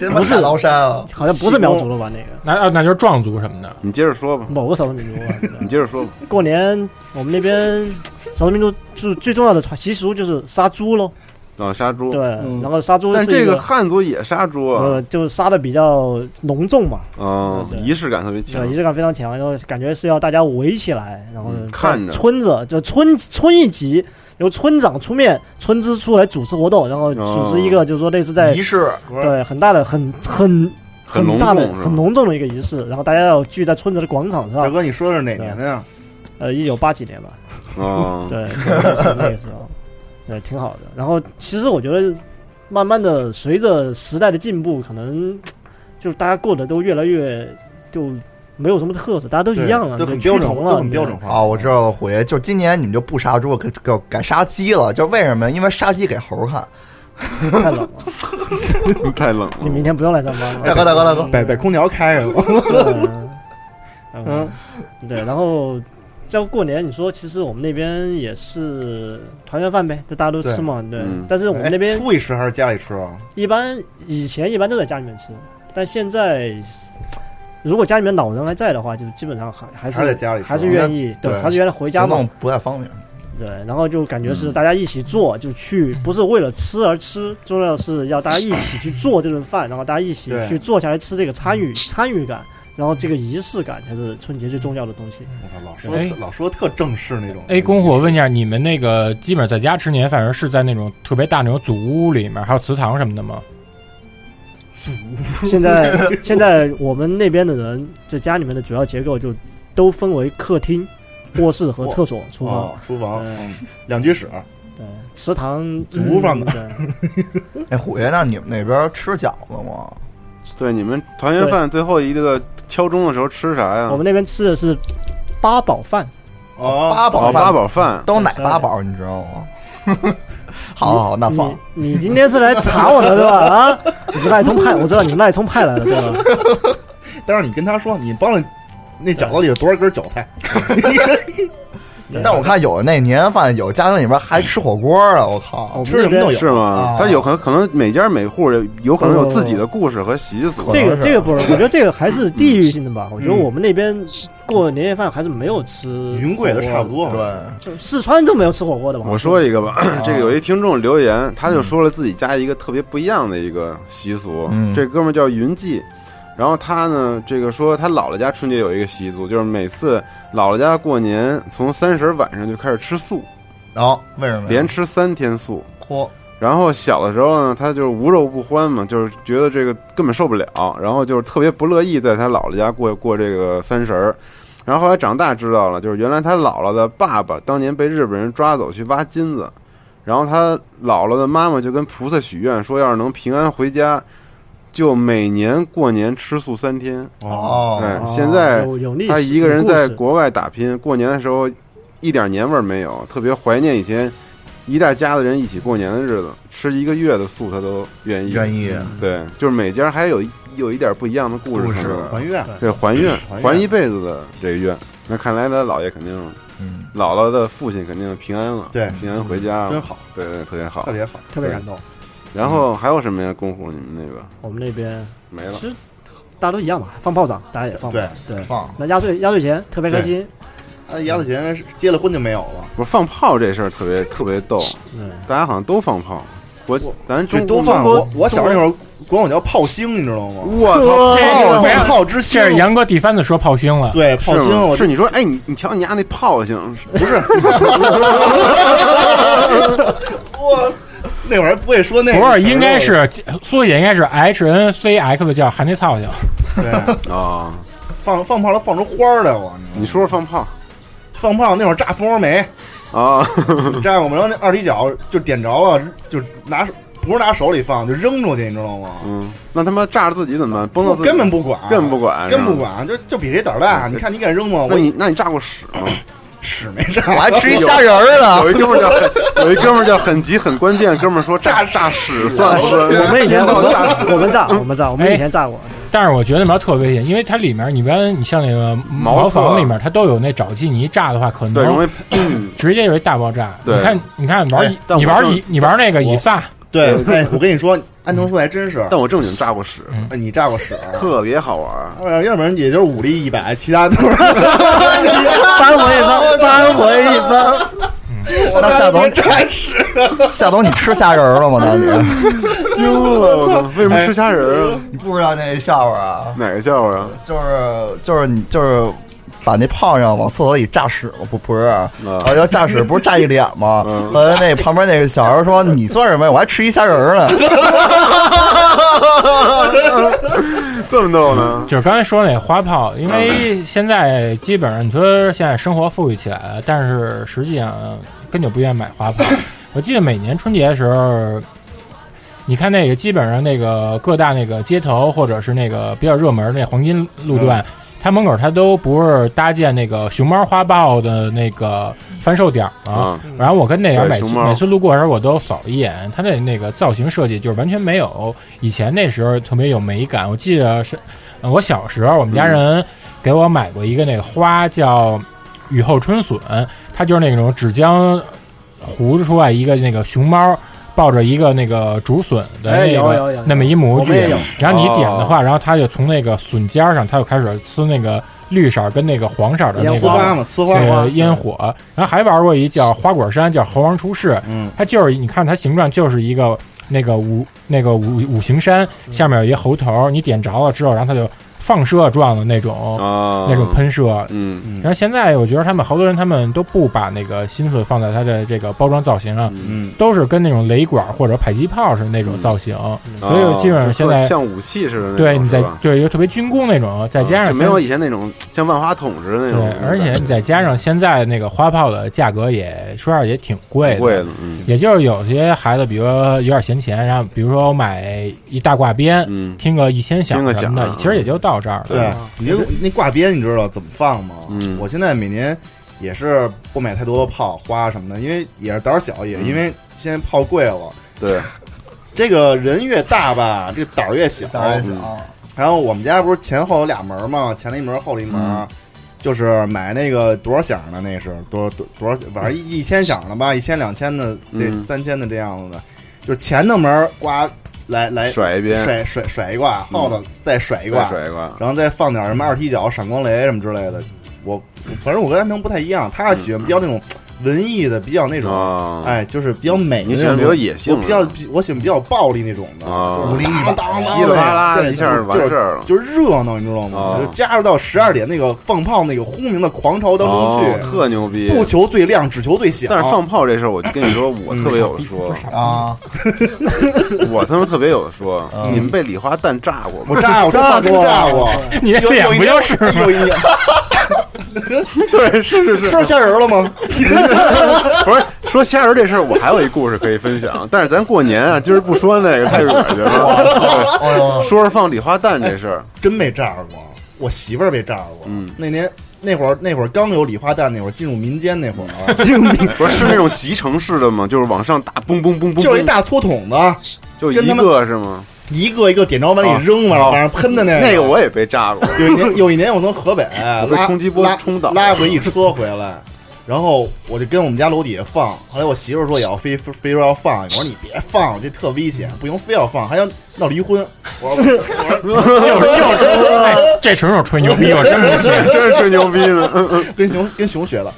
那不是崂山啊！好像不是苗族了吧？那个那那就是壮族什么的。你接着说吧，某个少数民族吧。你接着说吧。过年我们那边少数民族就是最重要的传习俗就是杀猪喽。啊，杀猪。对，然后杀猪。但这个汉族也杀猪啊，呃，就是杀的比较隆重嘛。啊，仪式感特别强，仪式感非常强，然后感觉是要大家围起来，然后看着村子就村村一级由村长出面，村支书来主持活动，然后组织一个就是说类似在仪式，对，很大的很很很大的很隆重的一个仪式，然后大家要聚在村子的广场上。大哥，你说的是哪年的呀？呃，一九八几年吧。啊，对，那个时候。对，挺好的。然后，其实我觉得，慢慢的随着时代的进步，可能就是大家过得都越来越就没有什么特色，大家都一样了，都很标准了，很标准化。啊，我知道了，虎爷，就今年你们就不杀猪，改改改杀鸡了，就为什么？因为杀鸡给猴看。太冷了，太冷了。你明天不用来上班了。大哥，大哥，大哥，把把空调开开了。嗯，对，然后。像过年，你说其实我们那边也是团圆饭呗，这大家都吃嘛，对。但是我们那边出去吃还是家里吃啊？一般以前一般都在家里面吃，但现在如果家里面老人还在的话，就基本上还还是在家里，还是愿意对，还是原来回家嘛，不太方便。对，然后就感觉是大家一起做，就去不是为了吃而吃，重要是要大家一起去做这顿饭，然后大家一起去坐下来吃这个参与参与感。然后这个仪式感才是春节最重要的东西。我操，老说老说特正式那种。哎，公虎，我问一下，你们那个基本上在家吃年饭时是在那种特别大那种祖屋里面，还有祠堂什么的吗？祖屋。现在现在我们那边的人，在家里面的主要结构就都分为客厅、卧室和厕所、厨房、厨房、两居室。对，祠堂祖屋放的。哎，虎爷，那你们那边吃饺子吗？对，你们团圆饭最后一个敲钟的时候吃啥呀？我们那边吃的是八宝饭，哦，八宝八宝饭都哪八宝？你知道吗？好好，那放。你今天是来查我的对吧？啊，你是赖聪派，我知道你是赖聪派来的对吧？但是你跟他说，你帮了那饺子里有多少根韭菜？但我看有的那年夜饭，有家庭里边还吃火锅啊！我靠，吃什么都有是吗？他有可能可能每家每户有可能有自己的故事和习俗。这个这个不是，我觉得这个还是地域性的吧。我觉得我们那边过年夜饭还是没有吃云贵的差不多。对，四川都没有吃火锅的吧？我说一个吧，这个有一听众留言，他就说了自己家一个特别不一样的一个习俗。这哥们叫云记。然后他呢，这个说他姥姥家春节有一个习俗，就是每次姥姥家过年，从三十晚上就开始吃素，哦，为什么？连吃三天素。嚯！然后小的时候呢，他就是无肉不欢嘛，就是觉得这个根本受不了，然后就是特别不乐意在他姥姥家过过这个三十儿。然后后来长大知道了，就是原来他姥姥的爸爸当年被日本人抓走去挖金子，然后他姥姥的妈妈就跟菩萨许愿说，要是能平安回家。就每年过年吃素三天。哦，对，现在他一个人在国外打拼，过年的时候一点年味儿没有，特别怀念以前一大家子人一起过年的日子，吃一个月的素他都愿意。愿意，对，就是每家还有有一点不一样的故事，还愿，对，还愿，还一辈子的这个愿。那看来他姥爷肯定，嗯，姥姥的父亲肯定平安了，对，平安回家，真好，对对，特别好，特别好，特别感动。然后还有什么呀？功夫，你们那个？我们那边没了。其实大家都一样嘛，放炮仗，大家也放。对对，放。那压岁压岁钱特别开心。啊，压岁钱结了婚就没有了。不是放炮这事儿特别特别逗，大家好像都放炮。我咱中都放。我我小时候那会儿管我叫炮星，你知道吗？我操！炮炮之星。这是杨哥第三次说炮星了。对，炮星是你说，哎，你你瞧你家那炮星，不是。我。那会儿不会说那，不是应该是缩写应该是 H N C X 叫喊你操叫。对啊，放放炮都放出花儿来我。你说说放炮，放炮那会儿炸蜂窝煤啊，炸我们然后那二踢脚就点着了，就拿不是拿手里放，就扔出去，你知道吗？嗯，那他妈炸着自己怎么办？崩了根本不管，根本不管，根本不管，就就比谁胆大。你看你敢扔吗？那你那你炸过屎吗？屎没炸，我还吃一虾仁儿呢。有一哥们儿叫很，有一哥们儿叫很急很关键，哥们儿说炸炸屎算是？我们以前 我们我们炸我们炸我们以前炸过。但是我觉得那边特危险，因为它里面你别你像那个茅房里面，它都有那沼气，你一炸的话，可能容易 直接有一大爆炸。你看你看玩哎你玩以你玩那个以撒，对，哎，我跟你说，安藤说还真是。但我正经炸过屎，哎你炸过屎，特别好玩。要不然要不然也就是武力一百，其他都是 翻回一翻，翻回一分。那夏总炸屎，夏总，你吃虾仁儿了吗？那你 惊了！我操，为什么吃虾仁儿啊？你不知道那笑话啊？哪个笑话啊？就是就是你就是把那炮仗往厕所里炸屎吗？不不是，啊，要炸屎不是炸一脸吗？后来那旁边那个小孩说：“你算什么呀？我还吃一虾仁儿呢。”这么逗呢？就是刚才说那花炮，因为现在基本上你说现在生活富裕起来了，但是实际上根本就不愿意买花炮。我记得每年春节的时候，你看那个基本上那个各大那个街头或者是那个比较热门那黄金路段，它门口它都不是搭建那个熊猫花豹的那个贩售点啊。然后我跟那边每次每次路过的时候，我都扫一眼，它那那个造型设计就是完全没有以前那时候特别有美感。我记得是。我小时候，我们家人给我买过一个那个花，叫雨后春笋，它就是那种纸浆糊出来一个那个熊猫抱着一个那个竹笋的那个那么一模具，然后你点的话，然后它就从那个笋尖上，它就开始呲那个绿色跟那个黄色的那个烟火。然后还玩过一叫花果山，叫猴王出世，嗯，它就是你看它形状就是一个。那个五那个五五行山下面有一猴头，你点着了之后，然后它就放射状的那种那种喷射。嗯，然后现在我觉得他们好多人他们都不把那个心思放在它的这个包装造型上，嗯，都是跟那种雷管或者迫击炮似的那种造型，所以基本上现在像武器似的。对，你在对又特别军工那种，再加上就没有以前那种像万花筒似的那种。对，而且你再加上现在那个花炮的价格也说实话也挺贵的，贵的，嗯，也就是有些孩子，比如说有点闲钱，然后比如说我买一大挂鞭，嗯，听个一千响什么的，嗯、其实也就到这儿了。对，你就那挂鞭，你知道怎么放吗？嗯，我现在每年也是不买太多的炮花什么的，因为也是胆小，也因为现在炮贵了。对，这个人越大吧，这个胆儿越小。胆儿越小。然后我们家不是前后有俩门嘛，前了一门，后了一门。嗯就是买那个多少响的，那是多多多少，反正一一千响的吧，一千两千的，得三千的这样子的。就是前的门呱来来甩一遍，甩甩甩一挂，后头再甩一挂，甩一挂，然后再放点什么二踢脚、闪光雷什么之类的。我反正我跟安藤不太一样，他是喜欢比较那种文艺的，比较那种，哎，就是比较美。你喜欢比较野性，我比较我喜欢比较暴力那种的，就是当当噼里啪啦一下完事儿了，就是热闹，你知道吗？就加入到十二点那个放炮那个轰鸣的狂潮当中去，特牛逼！不求最亮，只求最响。但是放炮这事儿，我跟你说，我 特别有的说 啊，我他妈特别有的说。你们被礼花弹炸过吗？我炸，我炸真炸过。你有有一不就是有一年。对，是是 是，说虾仁了吗？不是说虾仁这事儿，我还有一故事可以分享。但是咱过年啊，今儿不说那个太恶心了。说是放礼花弹这事儿，真没炸过。我媳妇儿被炸过。嗯，那年那会儿那会儿刚有礼花弹，那会儿进入民间那会儿，进入民不是是那种集成式的吗？就是往上打，嘣嘣嘣嘣，就是一大搓筒子，就一个是吗？一个一个点着往里扔，往往上喷的那个，那个我也被炸过。有一年，有一年我从河北被冲击波冲倒，拉回一车回来，然后我就跟我们家楼底下放。后来我媳妇说也要非非说要放，我说你别放，这特危险，不行非要放，还要闹离婚。我说又又 这纯属吹牛逼，我真不信，真是吹牛逼的。跟熊跟熊学的。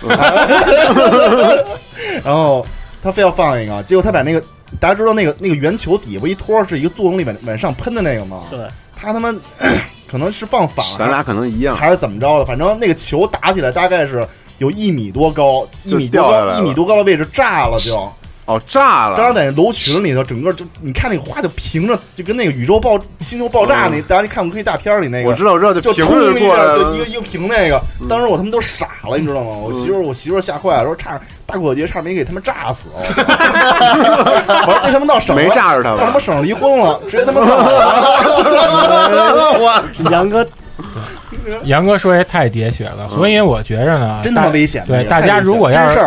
然后他非要放一个，结果他把那个。大家知道那个那个圆球底部一托是一个作用力往往上喷的那个吗？对，他他妈 可能是放反了，咱俩可能一样，还是怎么着的？反正那个球打起来大概是有一米多高，一米多高，一米多高的位置炸了就。哦，炸了！当时在楼群里头，整个就你看那个花就平着，就跟那个宇宙爆星球爆炸那，大家你看过科幻大片里那个，我知道，我知道，就平着过来就一个一个平那个。当时我他妈都傻了，你知道吗？我媳妇我媳妇吓坏了，说差大过节差没给他们炸死。我说这他妈闹省没炸着他，他妈省离婚了，直接他妈走了。我 杨哥。杨哥说也太喋血了，所以我觉着呢，真他妈大危险对，大家如果要是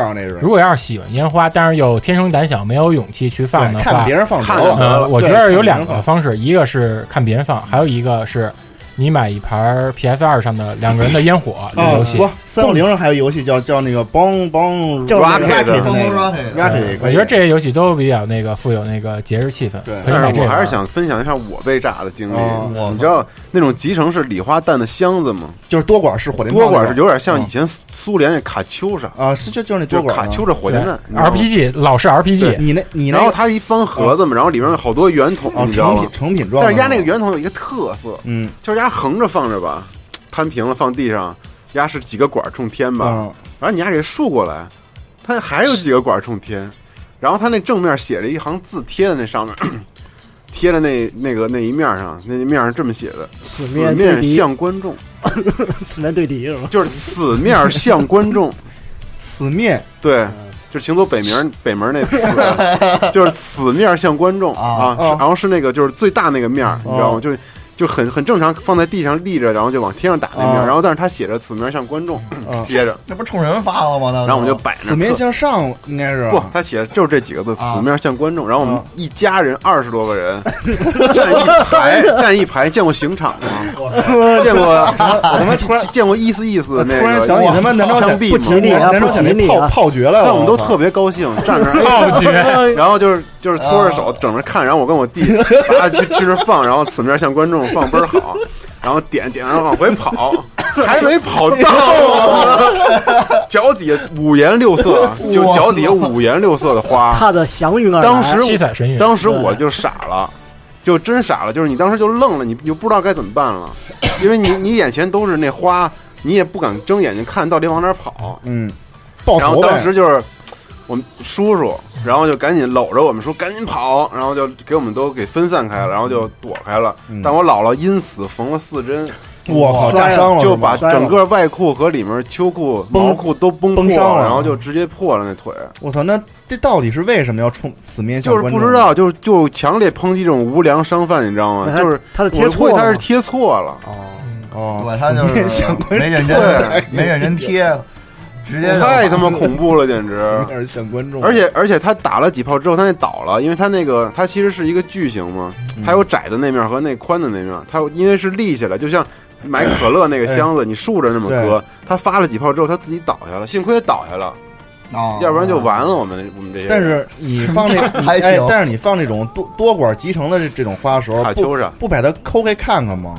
如果要是喜欢烟花，但是又天生胆小，没有勇气去放的话，看别人放呃，我觉得有两个方式，一个是看别人放，还有一个是你买一盘 PS 二上的两个人的烟火这个啊游戏。不，三六零上还有游戏叫叫那个邦邦就是那个 Rocket 我觉得这些游戏都比较那个富有那个节日气氛，可以买这个。但是我还是想分享一下我被炸的经历。哦。你知道那种集成式礼花弹的箱子吗？就是多管式火箭多管是有点像以前苏苏联那卡秋莎啊，是就就是那多管卡秋莎火箭弹 RPG 老式 RPG 你那你那然后它是一方盒子嘛，然后里面有好多圆筒，哦你知道吗？成品？成品装但是压那个圆筒有一个特色，嗯，就是压横着放着吧，摊平了放地上，压是几个管儿冲天吧，嗯然后你压给竖过来，它还有几个管儿冲天，然后它那正面写着一行字贴在那上面。贴在那那个那一面上，那一面上这么写的：“此此面向观众。死面对敌是吧？就是死面向观众，死面 对，就是请走北门北门那此，就是此面向观众啊，然后是那个就是最大那个面儿，你知道吗？哦就是就很很正常，放在地上立着，然后就往天上打那面然后但是他写着此面向观众嗯 贴着，那不冲人发了吗？那然后我们就摆那此面向上应该是不，他写的就是这几个字，啊。此面向观众。然后我们啊。一家人二十多个人 站一排，站一排，见过刑场吗？见过我他妈突然见过意思意思的那个突然想起他妈南朝鲜枪毙吗？不吉利啊？南朝鲜那炮炮决来了，但我们都特别高兴，站那儿炮决。然后就是就是搓着手整着看，然后我跟我弟把它去去那儿放，然后此面向观众放倍儿好，然后点点完往回跑，还没跑到啊，脚底下五颜六色，就脚底下五颜六色的花，踏着祥云而来，当时七彩神韵。当时我就傻了，就真傻了，就是你当时就愣了，你你就不知道该怎么办了，因为你你眼前都是那花，你也不敢睁眼睛看到底往哪儿跑，嗯，然后当时就是我们叔叔，然后就赶紧搂着我们说赶紧跑，然后就给我们都给分散开了，然后就躲开了。嗯。但我姥姥因此缝了四针，我靠炸伤了，就把整个外裤和里面秋裤、毛裤都崩破崩伤了。然后就直接破了那腿。我操，那这到底是为什么要冲死面向就是不知道，就是就强烈抨击这种无良商贩，你知道吗？就是他的贴错他是贴错了，哦，对他就没认真没认真贴，直接太他妈 恐怖了，简直！而且而且他打了几炮之后，他那倒了，因为他那个他其实是一个矩形嘛，它有窄的那面和那宽的那面，它因为是立起来，就像买可乐那个箱子，你竖着那么搁，他发了几炮之后，他自己倒下了，幸亏倒下了，啊，要不然就完了。我们我们这些人，但是你放这 你还行。哎，但是你放这种多多管集成的这这种花的时候，不卡秋莎不把它抠开看看吗？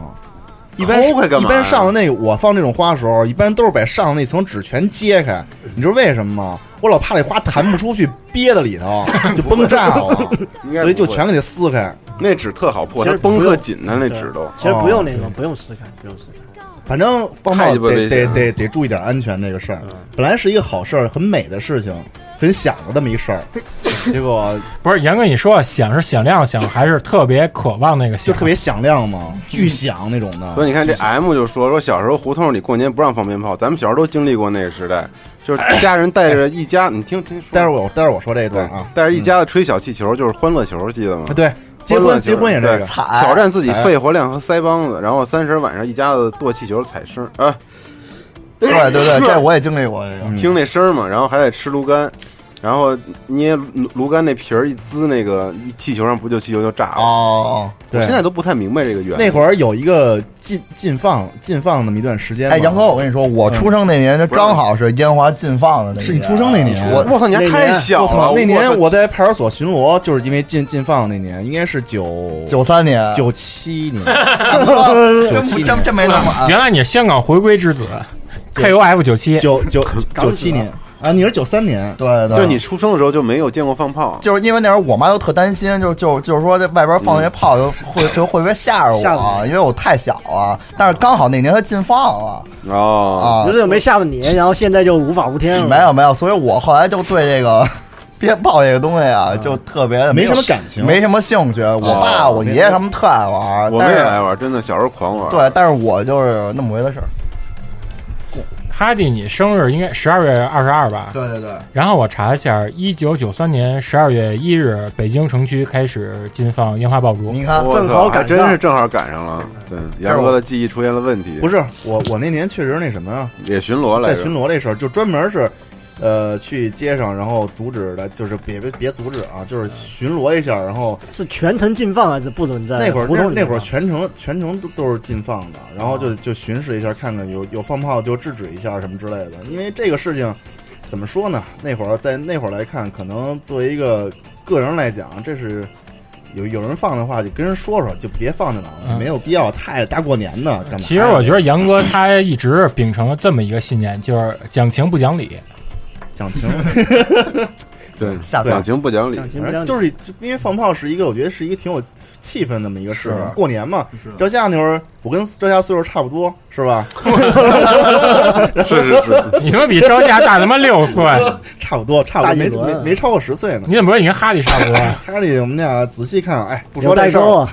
一般抠开干嘛一般上的那个，我放这种花的时候，一般都是把上的那层纸全揭开。你知道为什么吗？我老怕那花弹不出去，憋在里头 就崩炸了，所以就全给它撕开。那纸特好破，其它绷实不用特紧，它那纸都。其实不用那个，哦不用撕开，不用撕开。反正放太炮得得得得注意点安全这个事儿。本来是一个好事儿，很美的事情，很响的这么一事儿，结果不是严哥，你说响是响亮响，还是特别渴望那个响？就特别响亮嘛，巨响那种的。所以你看，这 M 就说说小时候胡同里过年不让放鞭炮，咱们小时候都经历过那个时代，就是家人带着一家，你听听说，待会儿我待会儿我说这一对段啊，带着一家子吹小气球，就是欢乐球，记得吗？对，结婚结婚也这对个，踩。挑战自己肺活量和腮帮子，然后三十晚上一家子跺气球踩声啊，对对对，这我也经历过这个。嗯听那声嘛，然后还得吃芦柑，然后捏芦芦柑那皮儿一滋，那个气球上不就气球就炸了？哦，我对现在都不太明白这个原理。那会儿有一个禁禁放禁放那么一段时间嘛。哎，杨哥，我跟你说，我出生那年就刚好是烟花禁放的那年。是你出生那年我我操，你还太小了！我操，那年我在派出所巡逻，就是因为禁禁放那年，应该是九九三年，九七年，真 九七年，真真没那么。原来你是香港回归之子，KOF 九七，九九九七年。啊，你是九三年，对对，就你出生的时候就没有见过放炮，就是因为那会儿我妈都特担心，就就就是说这外边放那些炮 就会就会不会吓着吓着我，因为我太小了。但是刚好那年它禁放了。哦，啊。就，是没吓着你，然后现在就无法无天了。没有没有，所以我后来就对这个 鞭炮这个东西啊，就特别的没什么感情，没什么兴趣。我爸我爷爷他们特爱玩，我们也爱玩，真的小时候狂玩。，对，但是我就是那么回的事儿。哈迪，你生日应该十二月二十二吧？对对对。然后我查一下，一九九三年十二月一日，北京城区开始禁放烟花爆竹。你看，正好赶上，真是正好赶上了。对，杨哥的记忆出现了问题。不是我，我那年确实那什么啊，也巡逻来在巡逻这事儿，就专门是。呃，去街上，然后阻止的，就是别别别阻止啊，就是巡逻一下，然后是全程禁放还是不准在？那会儿那那会儿全程全程都都是禁放的，然后就就巡视一下，看看有有放炮就制止一下什么之类的。因为这个事情怎么说呢？那会儿在那会儿来看，可能作为一个个人来讲，这是有有人放的话，就跟人说说，就别放那了，没有必要太大过年的干嘛？其实我觉得杨哥他一直秉承了这么一个信念，就是讲情不讲理。讲情，对，讲情不讲理，就是因为放炮是一个，我觉得是一个挺有气氛那么一个事。过年嘛，赵夏那会儿，我跟赵夏岁数差不多，是吧？是是是，你说比赵夏大他妈六岁，差不多，差不多没没没超过十岁呢。你怎么说你跟哈利差不多？哈利，我们俩仔细看，哎，不说代沟啊。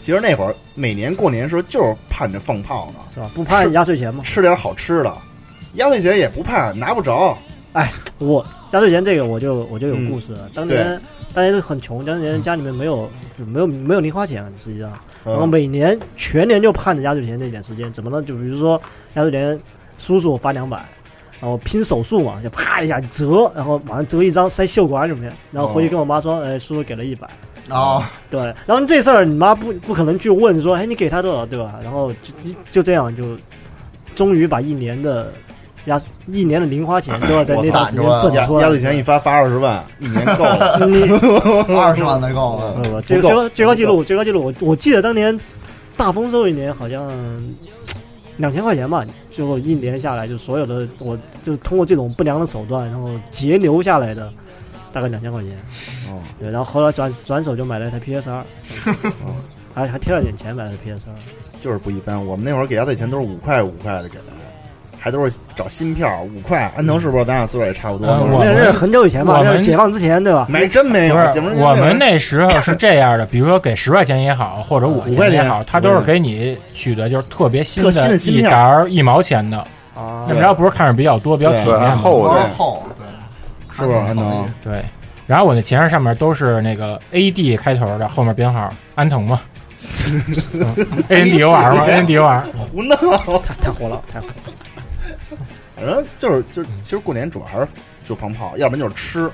其实那会儿每年过年时候就是盼着放炮呢，是吧？不盼压岁钱吗？吃点好吃的，压岁钱也不盼，拿不着。哎，我压岁钱这个我就我就有故事了。当年当年都很穷，当年家里面没有没有没有零花钱，实际上，然后每年全年就盼着压岁钱那点时间。怎么呢？就比如说压岁钱，叔叔发两百，然后拼手速嘛，就啪一下折，然后马上折一张塞袖管里面，然后回去跟我妈说，哎，叔叔给了一百。哦，对，然后这事儿你妈不不可能去问说，哎，你给他多少，对吧？然后就就这样就终于把一年的。压一年的零花钱都要在那段时间挣出来。压岁钱一发发二十万，一年够了。二十万才够了。不不，最高最高记录，最高记录，我我记得当年大丰收一年好像两千块钱吧，最后一年下来就所有的，我就通过这种不良的手段，然后节流下来的大概两千块钱。哦，对，然后后来转转手就买了一台 PS 二，还还贴了点钱买了 PS 二，就是不一般。我们那会儿给压岁钱都是五块五块的给的。还都是找新票，五块。安藤是不是咱俩岁数也差不多？那是很久以前吧，那是解放之前，对吧？没真没有。我们那时候是这样的，比如说给十块钱也好，或者五块钱也好，他都是给你取的就是特别新的一沓一毛钱的。啊，那要不是看着比较多，比较体面，厚的厚，对，是不是安藤？对。然后我那钱上上面都是那个 A D 开头的，后面编号安藤嘛。A N D O R 嘛，A N D O R。胡闹，太太火了，太火了。反正就是就其实过年主要还是就放炮，要不然就是吃。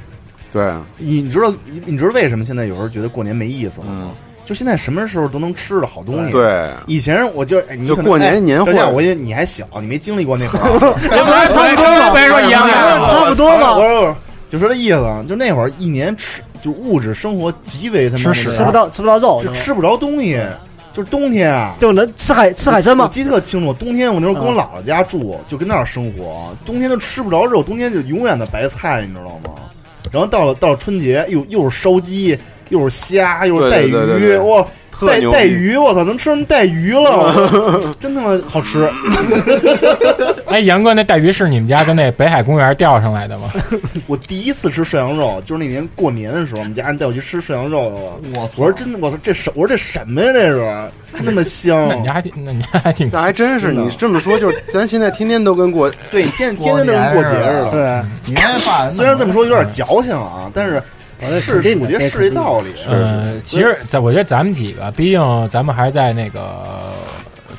对，你知道你知道为什么现在有时候觉得过年没意思吗？就现在什么时候都能吃的好东西。对，以前我就哎，你过年年货，我觉得你还小，你没经历过那会儿。差不多嘛，别说一样的，差不多嘛。不是，就说这意思，就那会儿一年吃就物质生活极为他妈吃不到吃不到肉，就吃不着东西。就是冬天啊，就能吃海吃海参吗？我记得特清楚，冬天我那时候跟我姥姥家住，就跟那儿生活，冬天都吃不着肉，冬天就永远的白菜，你知道吗？然后到了到了春节，又又是烧鸡，又是虾，又是带鱼，哇！带带鱼，我操，能吃成带鱼了，真他妈好吃！哎，杨哥，那带鱼是你们家跟那北海公园钓上来的吗？我第一次吃涮羊肉，就是那年过年的时候，我们家人带我去吃涮羊肉我我说真的，我说这什，我说这什么呀？这是那么香？那你还挺，那你还挺，那还真是。你这么说，就是咱现在天天都跟过，对，现在天天都跟过节似的。对，年夜饭虽然这么说有点矫情啊，但是。是，我觉得是这道理。嗯，其实，在我觉得咱们几个，毕竟咱们还在那个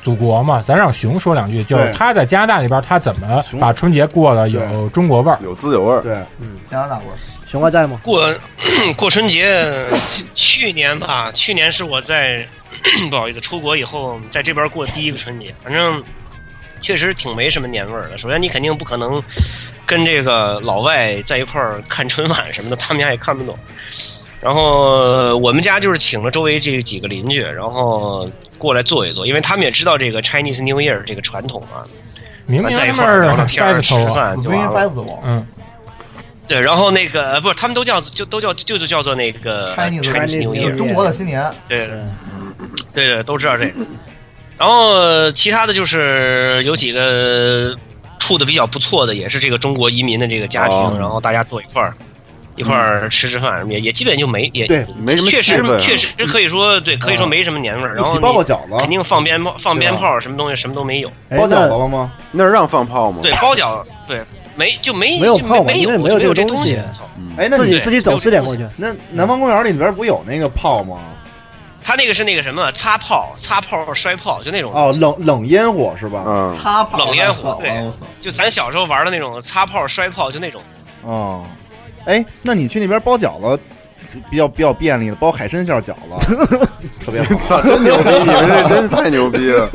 祖国嘛，咱让熊说两句，就是他在加拿大那边，他怎么把春节过得有中国味儿，有滋有味儿。对，嗯，加拿大味儿。熊哥在吗？过 过春节，去年吧，去年是我在 不好意思出国以后，在这边过第一个春节，反正确实挺没什么年味儿的。首先，你肯定不可能。跟这个老外在一块儿看春晚什么的，他们家也看不懂。然后我们家就是请了周围这几个邻居，然后过来坐一坐，因为他们也知道这个 Chinese New Year 这个传统嘛。明明在一块儿聊聊天、吃饭就完了。嗯，对，然后那个不是，他们都叫就都叫就是叫做那个 Chinese New Year，中国的新年。对对对，都知道这个。然后其他的就是有几个。处的比较不错的也是这个中国移民的这个家庭，然后大家坐一块儿，一块儿吃吃饭，也也基本就没也对没什么确实气氛确实可以说对，可以说没什么年味儿。然后包包饺子，肯定放鞭炮，放鞭炮什么东西什么都没有。哎包饺子了吗？那儿让放炮吗？对，包饺子对没就没没有没有因为没有这个东西哎，那你自己自己走四点过去，那南方公园里边不有那个炮吗？他那个是那个什么擦炮、擦炮、摔炮，就那种哦，冷冷烟火是吧？嗯，擦炮冷烟火对就咱小时候玩的那种擦炮、摔炮，就那种。哦，哎，那你去那边包饺子比较比较便利了，包海参馅饺子 特别好。操，真牛逼！你们这真是太牛逼了！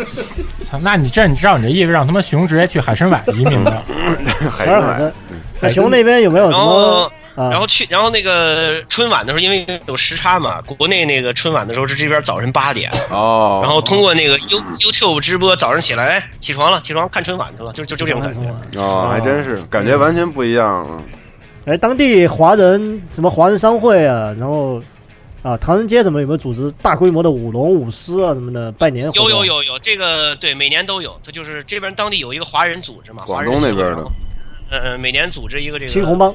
操那你这你知道你这意思，让他们熊直接去海参崴移民了。海参崴海熊那边有没有什么然？后去，然后那个春晚的时候，因为有时差嘛，国内那个春晚的时候是这边早晨八点，哦，然后通过那个 You YouTube 直播，早上起来，哎，起床了，起床看春晚去了，就就就这种感觉。哦，还真是感觉完全不一样了。哎，当地华人什么华人商会啊，然后啊，唐人街怎么有没有组织大规模的舞龙舞狮啊什么的拜年活动？有有有有，这个对，每年都有，它就是这边当地有一个华人组织嘛，广华人东那边的，呃，每年组织一个这个青红帮，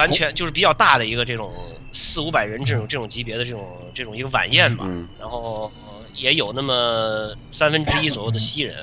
完全就是比较大的一个这种四五百人这种这种级别的这种这种一个晚宴吧，嗯，然后呃也有那么三分之一左右的西人，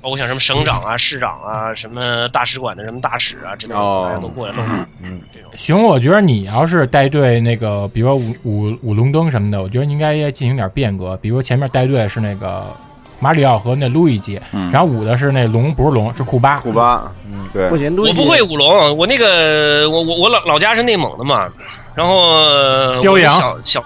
包括像什么省长啊、市长啊、什么大使馆的什么大使啊之类的，哦大家都过来弄。嗯，这种。熊，我觉得你要是带队那个，比如说舞舞舞龙灯什么的，我觉得你应该进行点变革。比如前面带队是那个马里奥和那路易吉，嗯。然后舞的是那龙，不是龙，是库巴。库巴，嗯，对。不，行，我不会舞龙，我那个我我我老老家是内蒙的嘛，然后呃雕羊。我小小，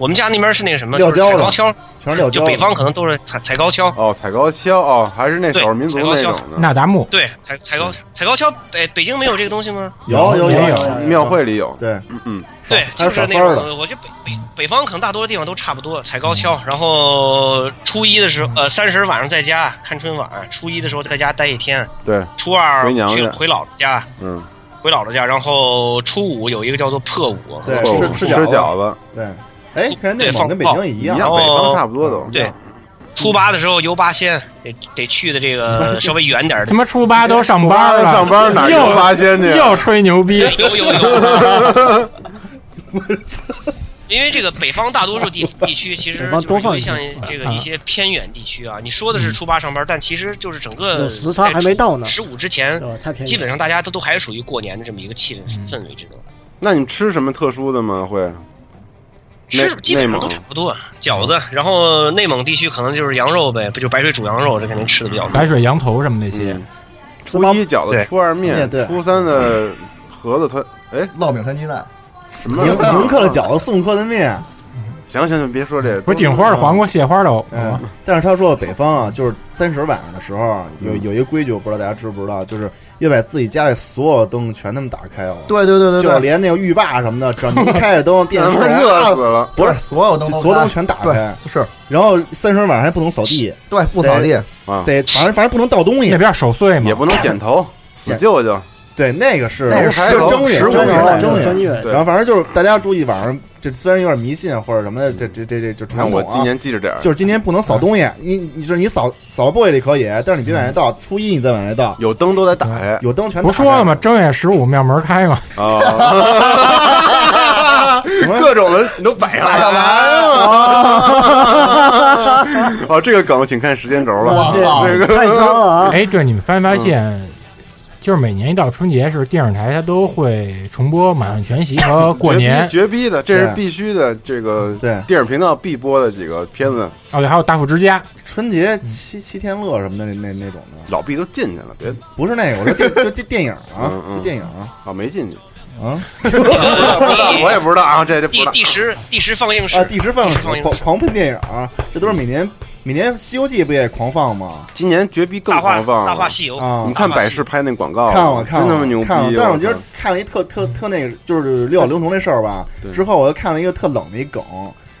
我们家那边是那个什么，撂就是跤的踩高跷，就全是撂跤的。北方可能都是踩踩高跷。哦，踩高跷哦，还是那少数民族对踩高那种的。那达慕，对，踩踩高踩高跷，北北京没有这个东西吗？有有有有庙会里有，对，嗯嗯，对，就是那。种，我觉得北北北方可能大多的地方都差不多，踩高跷，然后初一的时候，呃，三十晚上在家看春晚，初一的时候在家待一天，对，初二回娘家。去回姥姥家，嗯，回姥姥家，然后初五有一个叫做破五，对哦吃吃饺子，对，哎，看内对放蒙跟北京也一样。一样，北方差不多都。对，初八的时候游八仙，得得去的这个 稍微远点儿的他，妈初八都上班了，上班哪又有八仙去？又吹牛逼。有有有。因为这个北方大多数地地区其实多放一因为像这个一些偏远地区啊，你说的是初八上班，但其实就是整个有时差还没到呢十五之前对，吧？太便宜，基本上大家都都还是属于过年的这么一个气氛氛围之中，那你吃什么特殊的吗？会？内是基本上都差不多。饺子，然后内蒙地区可能就是羊肉呗，不就白水煮羊肉，这肯定吃的比较多。白水羊头什么那些，嗯初一饺子，初二面初三的盒子团，哎，烙饼摊鸡蛋，什么？迎迎客的饺子，送客的面。行行行，别说这个，不是顶花的黄瓜、蟹花的。嗯，但是他说北方啊，就是三十晚上的时候，有有一个规矩，我不知道大家知不知道，就是要把自己家里所有的灯全他妈打开了。对对对对就，连那个浴霸什么的，整开着灯，电视热死啊了。不是所有灯所有灯全打开，是，然后三十晚上还不能扫地，对不扫地，啊，得反正反正不能倒东西那。边守岁嘛也，不能剪头，死舅舅。对，那个是那是正正月十五正月正月。正月，然后反正就是大家注意，晚上这虽然有点迷信或者什么的，这这这这这看我今传统啊，年记着点儿，就是今天不能扫东西。你你说你扫扫玻璃里可以，但是你别往外倒，初一你再往外倒，有灯都得打开有灯全不说了吗？？正月十五庙门开嘛，啊，各种的你都摆上来了。哦，这个梗请看时间轴了。哇太脏了啊！哎，对，你们发没发现，就是每年一到春节，是电视台它都会重播《满汉全席》和过年，绝逼绝逼的，这是必须的。这个对。电视频道必播的几个片子，哦对，还有大富之家，春节七七天乐什么的那那那种的，老毕都进去了，别不是那个，我说电 就电电影啊嗯，嗯。就电影啊。啊没进去，啊？不知道我也不知道啊，这这不知第道。第十第十放映室。啊！第十放映狂狂喷电影啊，这都是每年每年《西游记》不也狂放吗？今年绝逼更大话狂放大话西游啊你看百事拍那广告，看了看了，真他妈牛逼！看了。但是我今儿看了一特特特那个，就是六小龄童那事儿吧。之后我又看了一个特冷的一梗，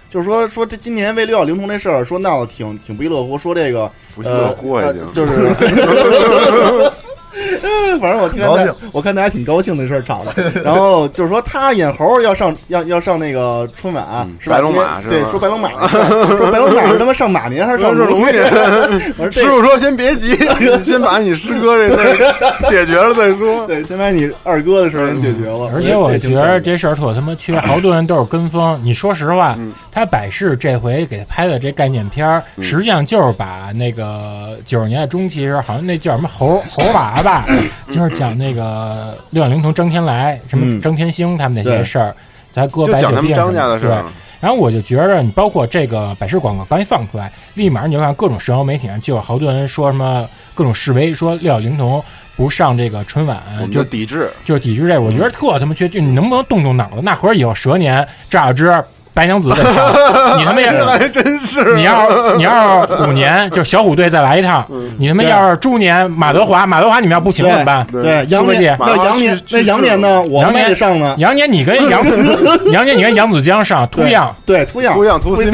就是说说这今年为六小龄童这事儿说闹得挺挺不亦乐乎，说这个不亦乐乎还呃行，就是 反正我看大我看大家挺高兴的事儿吵的。然后就是说他演猴要上要要上那个春晚是吧？白龙马对，说白龙马，说白龙马是他妈上马年还是上龙年？我说师傅说先别急，先把你师哥这事解决了再说。对，先把你二哥的事儿解决了。而且我觉得这事儿特他妈缺，好多人都是跟风。你说实话，他百事这回给他拍的这概念片儿，实际上就是把那个九十年代中期时候，好像那叫什么猴猴娃吧，就是讲那个六小龄童张天来、什么张天星他们那些事儿，咱搁白讲他们张家的事儿。然后我就觉着，你包括这个百事广告刚一放出来，立马你就看各种社交媒体上就有好多人说什么各种示威，说六小龄童不上这个春晚，就抵制，就是抵制这。我觉得特他妈缺，就你能不能动动脑子？那会儿以后蛇年赵小芝。白娘子 你他妈也还真是。你要你要是虎年，就小虎队再来一趟。你他妈要是猪年，马德华，马德华你们要不请怎么办？对，羊年那杨年那杨年呢？我羊年上呢？羊年你跟杨 杨年你跟杨子江上，秃样对秃样秃样秃心。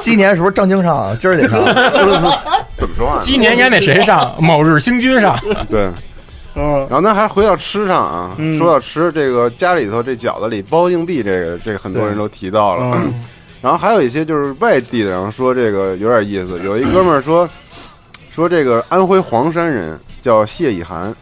鸡 年是不是正经上？今儿得上？怎么说啊？鸡年应该那谁上？某日星君上？对。嗯，然后咱还回到吃上啊，说到吃，这个家里头这饺子里包硬币，这个这个很多人都提到了。然后还有一些就是外地的，然后说这个有点意思。有一哥们儿说，说这个安徽黄山人叫谢以涵，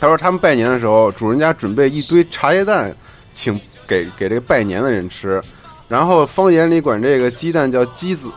他说他们拜年的时候，主人家准备一堆茶叶蛋，请给给这个拜年的人吃，然后方言里管这个鸡蛋叫鸡子。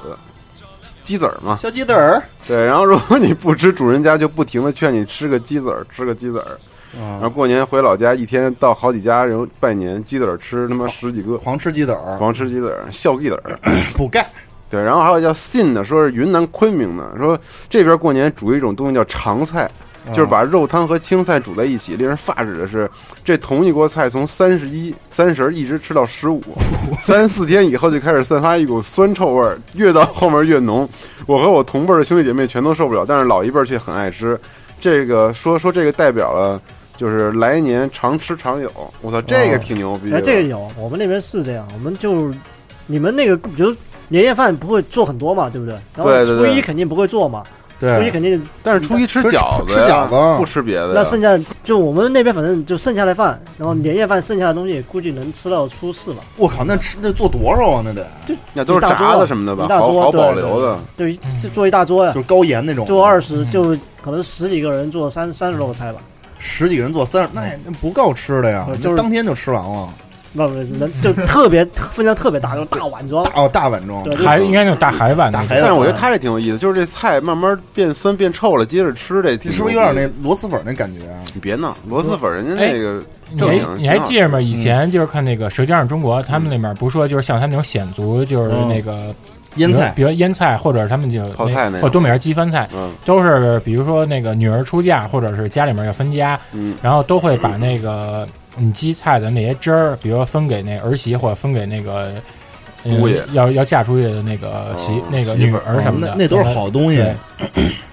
鸡子儿嘛，小鸡子儿。对，然后如果你不吃，主人家就不停的劝你吃个鸡子儿，吃个鸡子儿。然后过年回老家，一天到好几家人拜年，鸡子儿吃他妈十几个，狂吃鸡子儿，狂吃鸡子儿，笑鸡子儿，补钙。对，然后还有叫信的，说是云南昆明的，说这边过年煮一种东西叫长菜。就是把肉汤和青菜煮在一起，令人发指的是，这同一锅菜从三十一、三十一直吃到十五，三四天以后就开始散发一股酸臭味儿，越到后面越浓。我和我同辈的兄弟姐妹全都受不了，但是老一辈却很爱吃。这个说说这个代表了，就是来年常吃常有。我操，这个挺牛逼！哎，这个有，我们那边是这样，我们就你们那个，比如年夜饭不会做很多嘛，对不对？然后初一肯定不会做嘛。初一肯定，但是初一吃饺子，吃饺子不吃别的。那剩下就我们那边反正就剩下的饭，然后年夜饭剩下的东西估计能吃到初四吧。我靠，那吃那做多少啊？那得就那都是炸的什么的吧？好好保留的，对，就做一大桌呀，就是高盐那种。做二十就可能十几个人做三三十多个菜吧。十几个人做三十，那那不够吃的呀，就当天就吃完了。不不，能就特别分量特别大，就大碗装哦，大碗装，海应该那种大海碗，大海碗。但是我觉得他这挺有意思，就是这菜慢慢变酸变臭了，接着吃这，是不是有点那螺蛳粉那感觉啊？你别闹，螺蛳粉人家那个正经。你还记着吗？以前就是看那个《舌尖上中国》，他们那边不说就是像他们那种鲜族，就是那个腌菜，比如腌菜，或者他们就泡菜那，或东北人鸡翻菜，都是比如说那个女儿出嫁，或者是家里面要分家，然后都会把那个。你积菜的那些汁儿，比如说分给那儿媳，或者分给那个姑爷，要要嫁出去的那个媳那个女儿什么的，那都是好东西，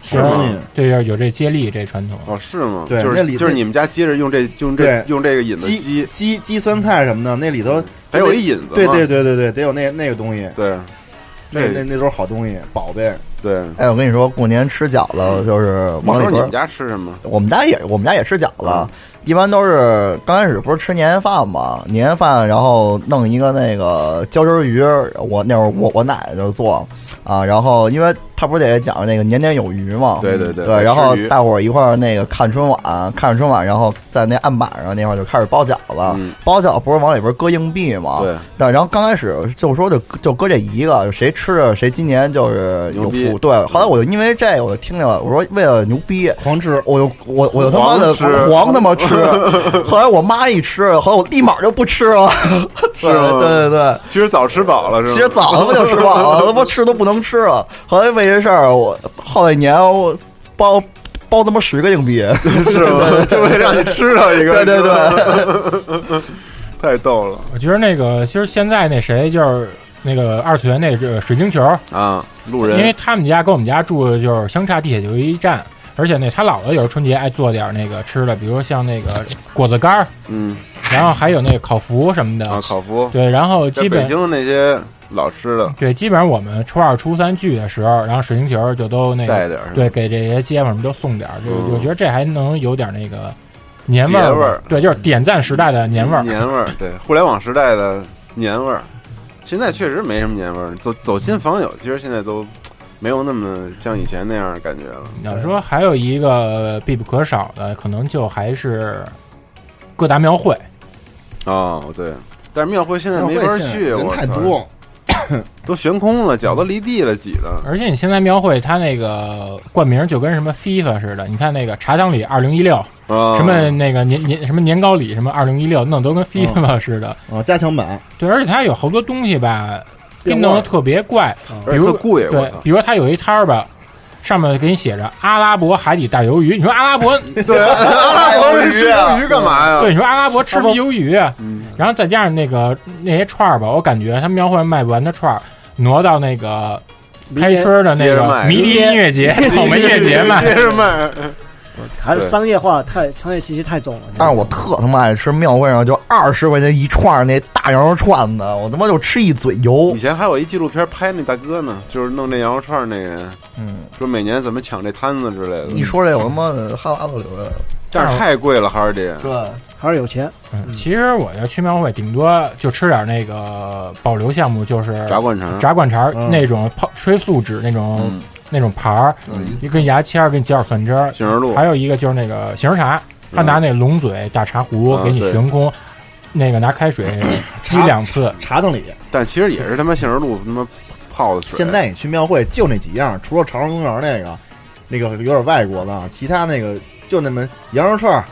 是吗？对，有这接力这传统哦，是吗？对，就是就是你们家接着用这用这用这个引子鸡鸡鸡酸菜什么的，那里头得有一引子，对对对对对，得有那那个东西，对，那那那都是好东西，宝贝。对，哎，我跟你说，过年吃饺子就是往里边。你们家吃什么？我们家也我们家也吃饺子。一般都是刚开始不是吃年夜饭嘛，年夜饭然后弄一个那个椒汁鱼，我那会儿我我奶奶就做，啊，然后因为他不是得讲那个年年有余嘛，对对对，对，然后大伙儿一块儿那个看春晚，看着春晚，然后在那案板上那块儿就开始包饺子，包饺子不是往里边搁硬币嘛，对，但然后刚开始就说就就搁这一个，谁吃着谁今年就是有福，对，后来我就因为这个我就听见了，我说为了牛逼狂吃，我就我我就他妈的狂他妈吃。后来我妈一吃，后来我立马就不吃了。是吗？对对对，其实早吃饱了，是吧？其实早他妈就吃饱了，他妈吃都不能吃了。后来为这事儿，我好几年我包包他妈十个硬币，是吗？就为让你吃到一个。对对对，太逗了。我觉得那个，其实现在那谁就是那个二次元那个水晶球啊，路人，因为他们家跟我们家住的就是相差地铁就一站。而且那他姥姥有时候春节爱做点那个吃的，比如说像那个果子干儿，嗯，然后还有那个烤麸什么的啊，烤麸对，然后基本北京的那些老吃的。对，基本上我们初二、初三聚的时候，然后水晶球就都那个带点对，给这些街坊什么都送点儿，就嗯我觉得这还能有点那个年味儿味对，就是点赞时代的年味儿。年味儿，对，互联网时代的年味儿。现在确实没什么年味儿，走走亲访友，其实现在都没有那么像以前那样的感觉了。要说还有一个必不可少的，可能就还是各大庙会。哦，对，但是庙会现在没法去，人太多，都悬空了，脚都离地了，挤的。而且你现在庙会它那个冠名就跟什么 FIFA 似的，你看那个茶香里二零一六，啊什么那个年年什么年糕里什么二零一六，弄得都跟 FIFA 似的。啊，加强版，对，而且它有好多东西吧，给弄得特别怪，比如特贵，对比如它有一摊儿吧。上面给你写着阿拉伯海底大鱿鱼，你说阿拉伯 对阿拉伯人吃鱿鱼干嘛呀？对，你说阿拉伯吃不鱿鱼，嗯然后再加上那个那些串儿吧，我感觉他们庙会卖不完的串儿，挪到那个开春的那个迷笛音乐节、草莓音乐节卖。还是商业化太商业气息太重了。但是我特他妈爱吃庙会上就二十块钱一串儿那大羊肉串子，我他妈就吃一嘴油以。前还有一纪录片拍那大哥呢，就是弄那羊肉串儿那人，嗯，说每年怎么抢这摊子之类的。一说这我他妈的哈喇子流下来了。但是太贵了，还是得。对，还是有钱。嗯，其实我要去庙会，顶多就吃点那个保留项目，就是炸灌肠炸灌肠嗯那种泡吹素纸那种嗯那种盘儿，一根牙签儿给你浇点蒜汁儿。杏仁露还有一个就是那个杏仁茶，他拿那龙嘴大茶壶啊给你悬空，那个拿开水 沏两次。茶凳里。但其实也是他妈杏仁露他妈泡的水。现在你去庙会就那几样，除了朝阳公园那个，那个有点外国的，啊，其他那个就那么羊肉串儿，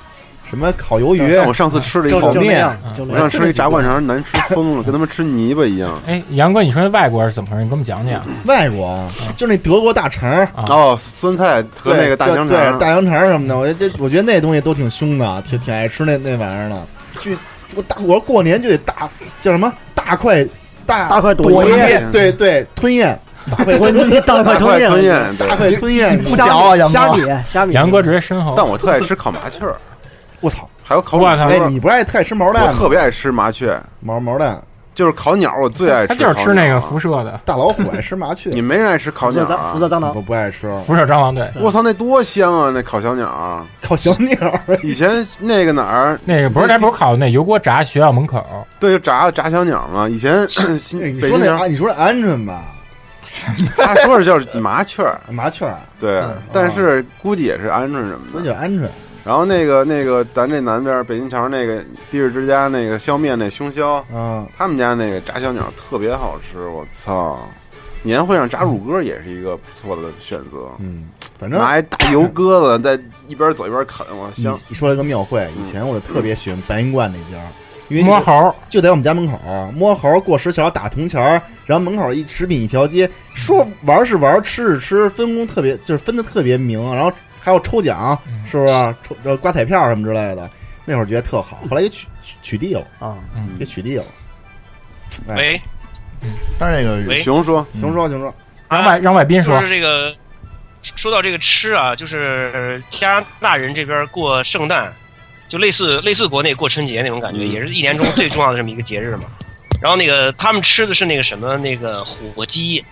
什么烤鱿鱼。我上次吃了一炒泡面，我上次吃一炸灌肠，难吃疯了，跟他们吃泥巴一样。哎，杨哥，你说那外国是怎么回事？你给我们讲讲。外国啊，就那德国大肠哦，酸菜和那个大香肠，对大香肠什么的，我这我觉得那东西都挺凶的，挺挺爱吃那那玩意儿的。就我大我过年就得大叫什么大块大大块朵咽咽，对对吞咽，大块吞大块吞咽吞咽，大块吞咽，不嚼啊杨哥虾米虾米杨哥直接生蚝。但我特爱吃烤麻雀儿，我操！还有烤我操哎，你不爱特爱吃毛蛋我吗？特别爱吃麻雀，毛毛蛋，就是烤鸟，我最爱吃。他就是吃那个辐。射的大老虎爱吃麻雀，你没人爱吃烤鸟辐射蟑啊辐？射蟑螂我，不爱吃。辐射蟑螂，对，我操，那多香啊！那烤小鸟，烤小鸟，以前那个哪儿，那个不是咱不是烤那油锅炸学校门口，对，就炸炸小鸟嘛。以前你北京城说那啊，你说那鹌鹑吧，他说是叫麻雀儿，麻雀儿，对，但是估计也是鹌鹑什么的。那叫鹌鹑。然后那个那个，咱这南边北京桥那个地日之家那个削面那凶肖，嗯，他们家那个炸小鸟特别好吃，我操！年会上炸乳鸽也是一个不错的选择。嗯，反正拿一大油鸽子在一边走一边啃，我你香。你说了个庙会，以前我就特别喜欢白云观那家，因为摸猴，就在我们家门口，摸猴过石桥打铜钱儿，然后门口一食品一条街，说玩是玩，吃是吃，分工特别就是分的特别明，然后还有抽奖，是不是？抽呃刮彩票什么之类的，那会儿觉得特好，后来给取取取缔了。啊，给取缔了。哎，喂，但是这个熊说，熊说熊说，让外让外宾说。就是这个，说到这个吃啊，就是加拿大人这边过圣诞，就类似类似国内过春节那种感觉，嗯。也是一年中最重要的这么一个节日嘛。然后那个他们吃的是那个什么那个火鸡，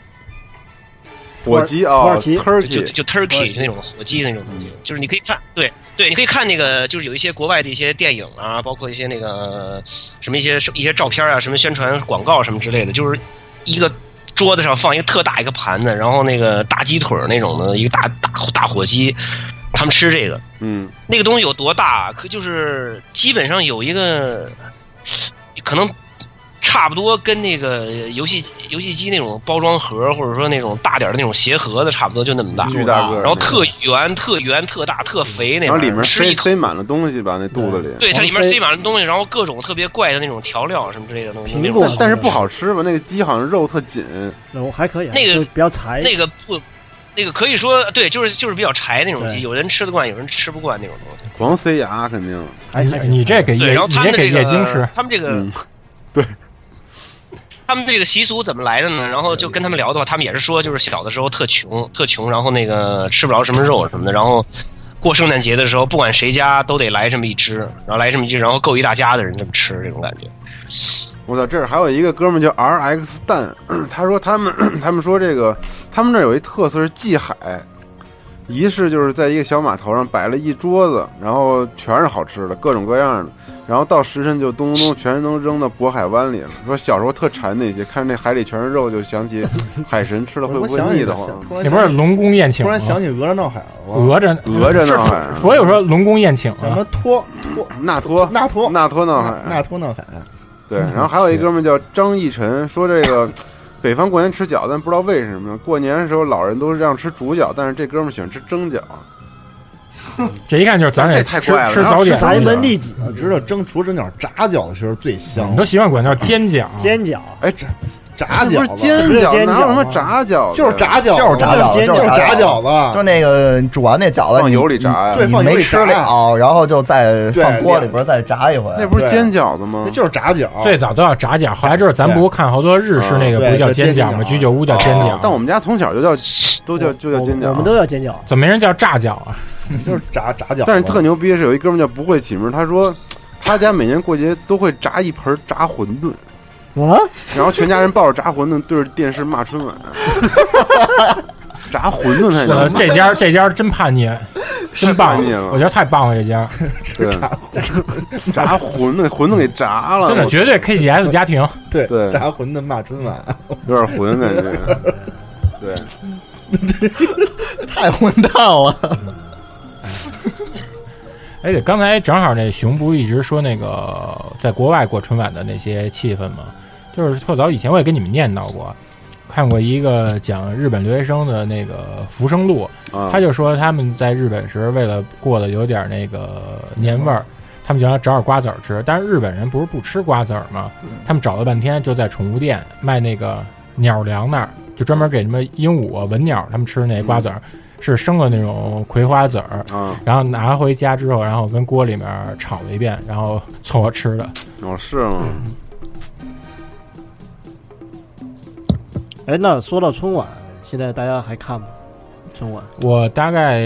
火鸡啊土耳其。就就 turkey 就那种火鸡那种东西，就是你可以看，对对，你可以看那个，就是有一些国外的一些电影啊，包括一些那个什么一些一些照片啊，什么宣传广告什么之类的，就是一个桌子上放一个特大一个盘子，然后那个大鸡腿那种的一个大大大火鸡，他们吃这个，嗯，那个东西有多大？可就是基本上有一个，可能差不多跟那个游戏游戏机那种包装盒，或者说那种大点的那种鞋盒子，差不多就那么大，巨大个然后特圆、特圆、特大、特肥那玩意儿，然后里面。塞塞满了东西吧，那肚子里。对，它里面塞塞满了东西，然后各种特别怪的那种调料什么之类的东西。苹果但但是不好吃吧？那个鸡好像肉特紧，我还可以啊，那个比较柴，那个不，那个可以说对，就是就是比较柴那种鸡，有人吃得惯，有人吃不惯那种东西。狂塞牙肯定。你还还行你这给对，叶然后你这给他们的这叶京吃个，，他们这个嗯，他们这个习俗怎么来的呢？然后就跟他们聊的话，他们也是说，就是小的时候特穷，特穷，然后那个吃不着什么肉什么的，然后过圣诞节的时候，不管谁家都得来这么一只，然后来这么一只，然后够一大家的人这么吃，这种感觉。我操，这儿还有一个哥们叫 R X 蛋，他说他们 他们说这个他们那儿有一特色是祭海，仪式就是在一个小码头上摆了一桌子，然后全是好吃的，各种各样的，然后到时辰就咚咚咚全都扔到渤海湾里了。说小时候特馋那些，看那海里全是肉，就想起海神吃了会不会腻得慌？那不是龙宫宴请吗？突然想起哪吒闹海了，哪吒哪吒闹海，所以说龙宫宴请什么托托纳托纳托纳托闹海纳托闹海。对，然后还有一哥们叫张逸晨，说这个北方过年吃饺子，但不知道为什么过年的时候老人都让吃煮饺，但是这哥们喜欢吃蒸饺。这一看就是咱这得吃太怪了吃早点，宅门弟子，你知道蒸除蒸饺炸饺子其实最香你，都习惯管叫煎饺，煎饺，哎炸炸这不是饺子煎饺，不是煎哪有什么炸饺子？就是炸饺子，就是炸饺子就是炸炸饺子，就那个煮完那饺子，放油里炸呀对放油里吃炸了，然后就再放锅里边再炸一回。那不是煎饺子吗那？就是炸饺。最早都要炸饺，后来就是咱不是看好多日式那个对不是叫煎饺吗？居酒屋叫煎饺，但我们家从小就叫都叫就叫煎饺，我们都叫煎饺，怎么没人叫炸饺啊？就是炸炸饺子。但是特牛逼的是有一哥们叫不会起名，他说他家每年过节都会炸一盆炸馄饨，啊，然后全家人抱着炸馄饨对着电视骂春晚。炸馄饨才我能这家这家真叛逆，真棒叛逆了，我觉得太棒了，这家对 炸馄饨，馄饨给炸了，真的绝对 KGS 家庭。对对炸馄饨骂春晚，有点混感觉。对，太混蛋了。哎，对，刚才正好那熊不一直说那个在国外过春晚的那些气氛吗，就是特早以前我也跟你们念叨过，看过一个讲日本留学生的那个《浮生录》，啊他就说他们在日本时为了过得有点那个年味儿，他们就想找点瓜子儿吃，但是日本人不是不吃瓜子儿吗？他们找了半天就在宠物店卖那个鸟粮那儿，就专门给什么鹦鹉啊、文鸟他们吃那瓜子儿。是生的那种葵花籽儿，啊，然后拿回家之后，然后跟锅里面炒了一遍，然后凑合吃的。哦是吗？哎，那说到春晚，现在大家还看吗？春晚我大概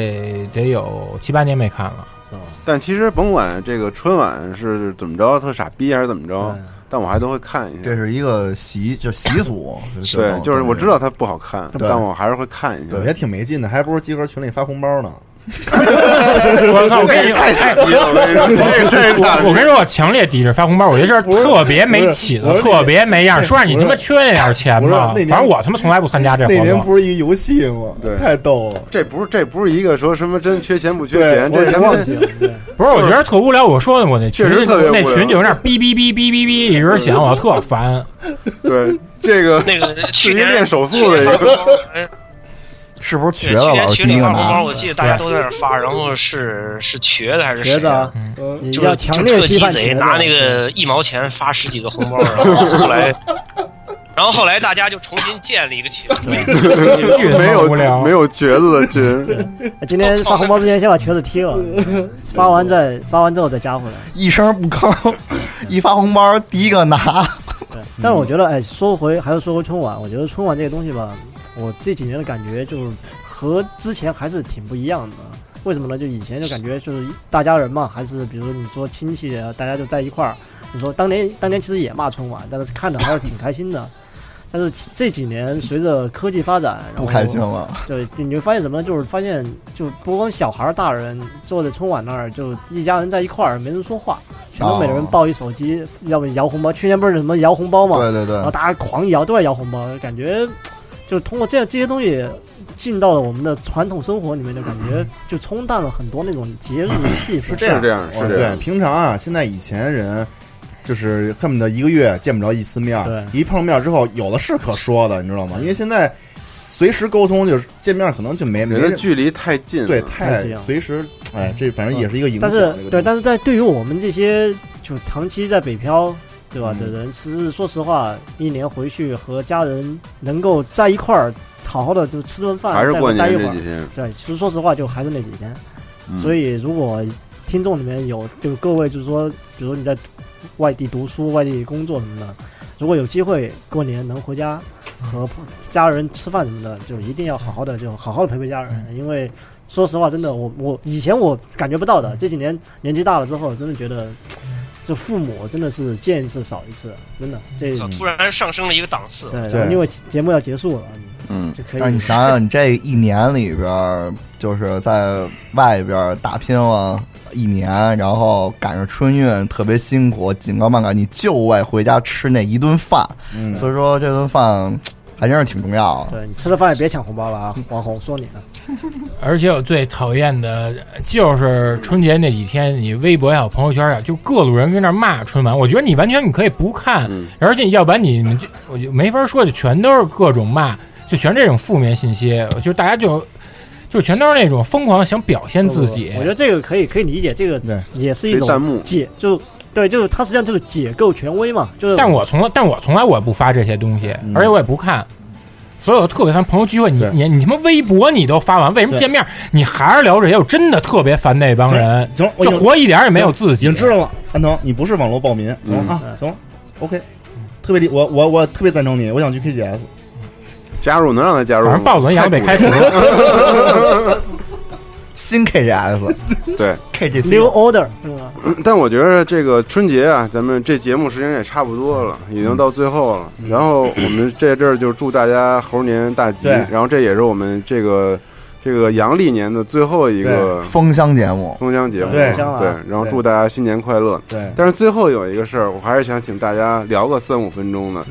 得有七八年没看了，是吧？但其实甭管这个春晚是怎么着，特傻逼还是怎么着，对但我还都会看一下。这是一个习，就习俗。对，就是我知道它不好看，但我还是会看一下对，。也挺没劲的，还不如集合群里发红包呢。我靠！我跟你太傻逼了，我跟你说，我我跟你说，我强烈抵制发红包，我觉得这是特别没起子，特别没样。说让你他妈缺那点钱吧不是那，年反正我他妈从来不参加这那年活动。不是一个游戏吗？对太逗了。这不是这不是一个说什么真缺钱不缺钱，这他妈忘记了。不是，我觉得特无聊。我说的，我那群那群就有点哔哔哔哔哔哔一直响，我特烦。对这个那个是去年一练手速的一个。是不是对，去瘸了老年群里第一个发红包，拿？我记得大家都在那发，然后是是瘸子还是谁瘸子啊，嗯就是要强烈特鸡贼，拿那个一毛钱发十几个红包，然后后来，然后后来大家就重新建了一个群，没有。没有瘸子的 群，今天发红包之前先把瘸子踢了，发完再发完之后再加回来。一声不吭，一发红包第一个拿。但是我觉得，哎，说回还是说回春晚，我觉得春晚这个东西吧，我这几年的感觉就是和之前还是挺不一样的。为什么呢？就以前就感觉就是大家人嘛，还是比如说你说亲戚，大家就在一块儿。你说当年当年其实也骂春晚，但是看着还是挺开心的。但是这几年随着科技发展，然后不开心了。对，你会发现什么呢？就是发现，就不光小孩儿、大人坐在春晚那儿，就一家人在一块儿，没人说话，全都每人抱一手机，要不摇红包。去年不是什么摇红包嘛，对对对然后大家狂摇，都在摇红包，感觉就通过这样这些东西进到了我们的传统生活里面，就感觉就冲淡了很多那种节日的气氛。是这样，这样哦是这样对，平常啊，现在以前人就是恨不得一个月见不着一次面一碰面之后有的是可说的，你知道吗？因为现在随时沟通，就是见面可能就没没人距离太近。对太近随时，哎，这反正也是一个影响。但是对，但是在对于我们这些就长期在北漂，对吧、嗯的人，其实说实话，一年回去和家人能够在一块儿好好的就吃顿饭，再还是过待一会儿年这几。天。对，其实说实话，就还是那几天。嗯所以如果听众里面有就各位就是说，比如你在外地读书、外地工作什么的，如果有机会过年能回家和家人吃饭什么的，就一定要好好的就好好的陪陪家人，因为说实话，真的我我以前我感觉不到的，这几年年纪大了之后，真的觉得这父母真的是见一次少一次，真的这突然上升了一个档次。对，因为节目要结束了，嗯，就可以。那你想想，你这一年里边，就是在外边打拼了一年，然后赶上春运，特别辛苦，紧赶慢赶，你就为回家吃那一顿饭。嗯，所以说这顿饭还真是挺重要的。对你吃了饭也别抢红包了啊！网红说你呢。而且我最讨厌的就是春节那几天，你微博也好，朋友圈呀，就各路人跟那骂春晚。我觉得你完全你可以不看，而且要不然你们就我就没法说，就全都是各种骂，就全这种负面信息，就大家就就全都是那种疯狂想表现自己。我觉得这个可以可以理解，这个也是一种弹幕解，就对，就是他实际上就是解构权威嘛。就是，但我从来，但我从来我也不发这些东西，而且我也不看。所以我特别烦朋友聚会，你你你他妈微博你都发完，为什么见面你还是聊这些？我真的特别烦那帮人，行，就活一点也没有自己。已经知道了，安藤，你不是网络暴民，行啊，行，OK，特别理我我我特别赞成你，我想去 KGS，加入能让他加入，反正暴走也得开除。新 KGS，对 KGS New Order 是吧？但我觉得这个春节啊，咱们这节目时间也差不多了，已经到最后了。然后我们这阵儿就祝大家猴年大吉。然后这也是我们这个这个阳历年的最后一个封箱节目，封箱节目。对。对，然后祝大家新年快乐。对，但是最后有一个事儿，我还是想请大家聊个三五分钟的，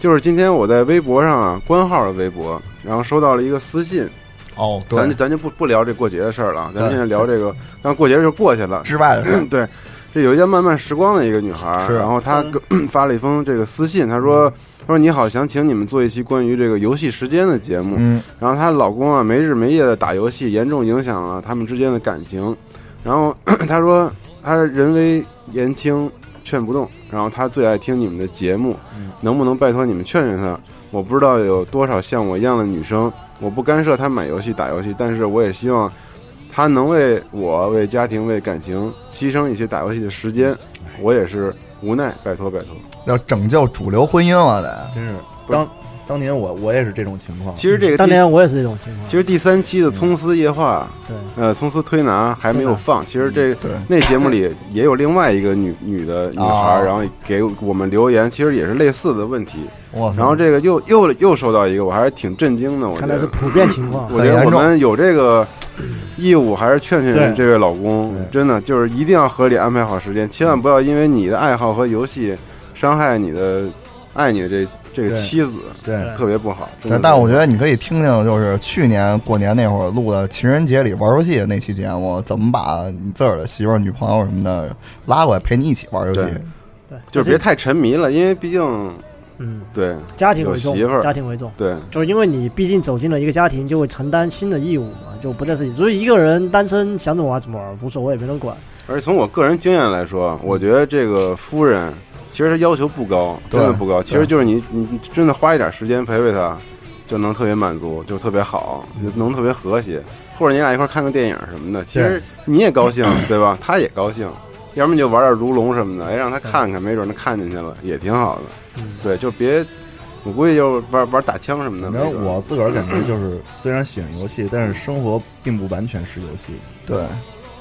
就是今天我在微博上啊，官号的微博，然后收到了一个私信。哦，咱咱就不不聊这过节的事儿了，咱们现在聊这个，但过节就过去了。之外的事。对，这有一件漫漫时光的一个女孩，然后她 发了一封这个私信，她说：“她说你好，想请你们做一期关于这个游戏时间的节目。”嗯，然后她老公啊没日没夜的打游戏，严重影响了他们之间的感情。然后 她说她人微言轻，劝不动。然后她最爱听你们的节目，能不能拜托你们劝劝她？我不知道有多少像我一样的女生。我不干涉她买游戏打游戏，但是我也希望他能为我、为家庭、为感情牺牲一些打游戏的时间。我也是无奈，拜托拜托，要拯救主流婚姻了得，真是当当年我我也是这种情况。其实这个当年我也是这种情况。其实第三期的《葱丝夜话》对，呃，葱丝推拿还没有放。其实这 那节目里也有另外一个女女的女孩，然后给我们留言，其实也是类似的问题。然后这个又又又收到一个，我还是挺震惊的。我看来是普遍情况。我觉得我们有这个义务，还是劝劝这位老公，真的就是一定要合理安排好时间，千万不要因为你的爱好和游戏伤害你的爱你的这这个妻子，对，特别不好。但我觉得你可以听听，就是去年过年那会儿录的情人节里玩游戏的那期节目，怎么把你自个儿的媳妇儿、女朋友什么的拉过来陪你一起玩游戏。对，就是别太沉迷了，因为毕竟。嗯，对，家庭为重，家庭为重，对，就是因为你毕竟走进了一个家庭，就会承担新的义务嘛，就不再是所以一个人单身想怎么玩怎么玩，无所谓，没人管。而且从我个人经验来说，我觉得这个夫人其实她要求不高，真的不高，其实就是你你真的花一点时间陪陪她，就能特别满足，就特别好，能特别和谐，或者你俩一块看个电影什么的，其实你也高兴，对吧？他也高兴，要么你就玩点如龙什么的，哎，让他看看，没准他看进去了，也挺好的。对，就别，我估计就玩玩打枪什么的。反正我自个儿感觉就是，虽然喜欢游戏，但是生活并不完全是游戏。对，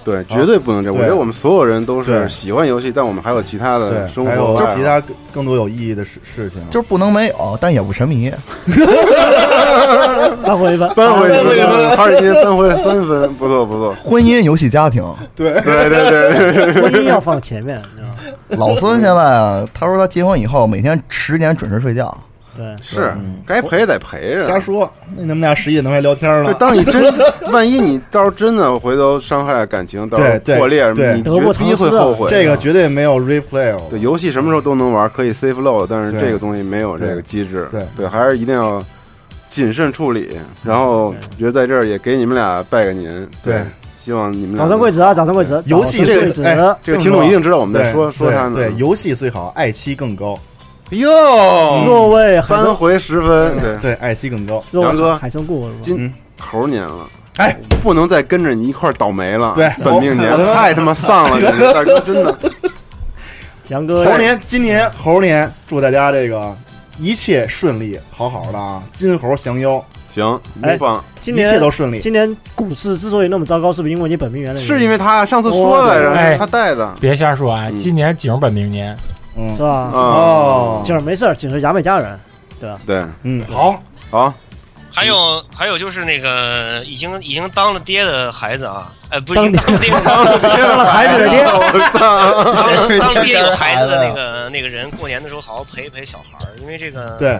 对，绝对不能这样。我觉得我们所有人都是喜欢游戏，但我们还有其他的生活，就其他更多有意义的事事情。就是不能没有，但也不沉迷。搬回分，搬回分，哈尔滨搬回了三分，不错不错。婚姻、游戏、家庭，对 对对对，婚姻要放前面。老孙现在啊，他说他结婚以后每天十点准时睡觉。对，是该陪得陪着。瞎说，那你们俩十一点能还聊天了？就当你真，万一你到时候真的回头伤害感情，到时候破裂，你绝逼会后悔。这个绝对没有 replay。对，游戏什么时候都能玩，可以 save load，但是这个东西没有这个机制。对对，还是一定要谨慎处理。然后觉得在这儿也给你们俩拜个年。对。希望你们掌声跪子啊！掌声跪子。游戏最哎，这个听众一定知道我们在说说他呢。对，游戏虽好，爱妻更高。哟，若为扳回十分，对对，爱惜更高。杨哥，海参过今猴年了，哎，不能再跟着你一块倒霉了。对，本命年太他妈丧了，大哥，真的。杨哥，猴年，今年猴年，祝大家这个一切顺利，好好的啊，金猴降妖。行，哎棒，一今年一切都顺利。今年股市之所以那么糟糕，是不是因为你本命年的原因？是因为他上次说来着，哎他带的，别瞎说啊！嗯今年景儿本命年，嗯。是吧？啊，哦，就是没事儿，景儿是牙买加人，对吧？对，嗯，好，好，还有还有就是那个已经已经当了爹的孩子啊，哎，不是已当经当爹当了 孩子的爹，我操，当了 当爹有孩子的那个那个人，过年的时候好好陪一陪小孩儿，因为这个对，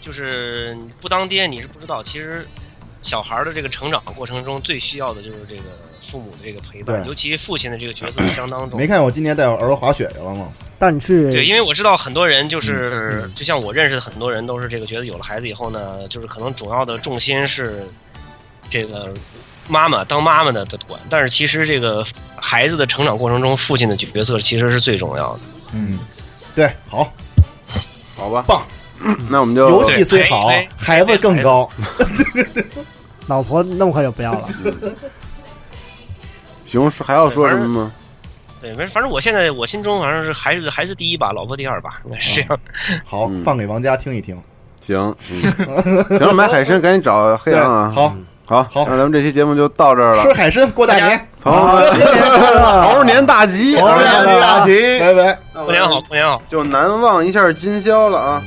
就是不当爹你是不知道，其实小孩儿的这个成长过程中最需要的就是这个父母的这个陪伴，尤其父亲的这个角色相当重没。看我今年带我儿子滑雪去了吗？带你去对，因为我知道很多人就是，嗯就像我认识的很多人都是这个觉得有了孩子以后呢，就是可能主要的重心是这个妈妈当妈妈的的管，但是其实这个孩子的成长过程中，父亲的角色其实是最重要的。嗯，对，好，好吧，棒。那我们就游戏虽好孩子更高。老婆那么快就不要了，行，还要说什么吗？对，反正反正我现在我心中反正是还是还是第一把，老婆第二把，应该是这样。好嗯，放给王佳听一听。行，嗯 行了，买海参赶紧找黑对，羊啊！好，好，好那咱们这期节目就到这儿了。吃海参过大年，朋友们，猴年大吉，猴年大吉，拜拜。过年好，过年好。就难忘一下今宵了啊！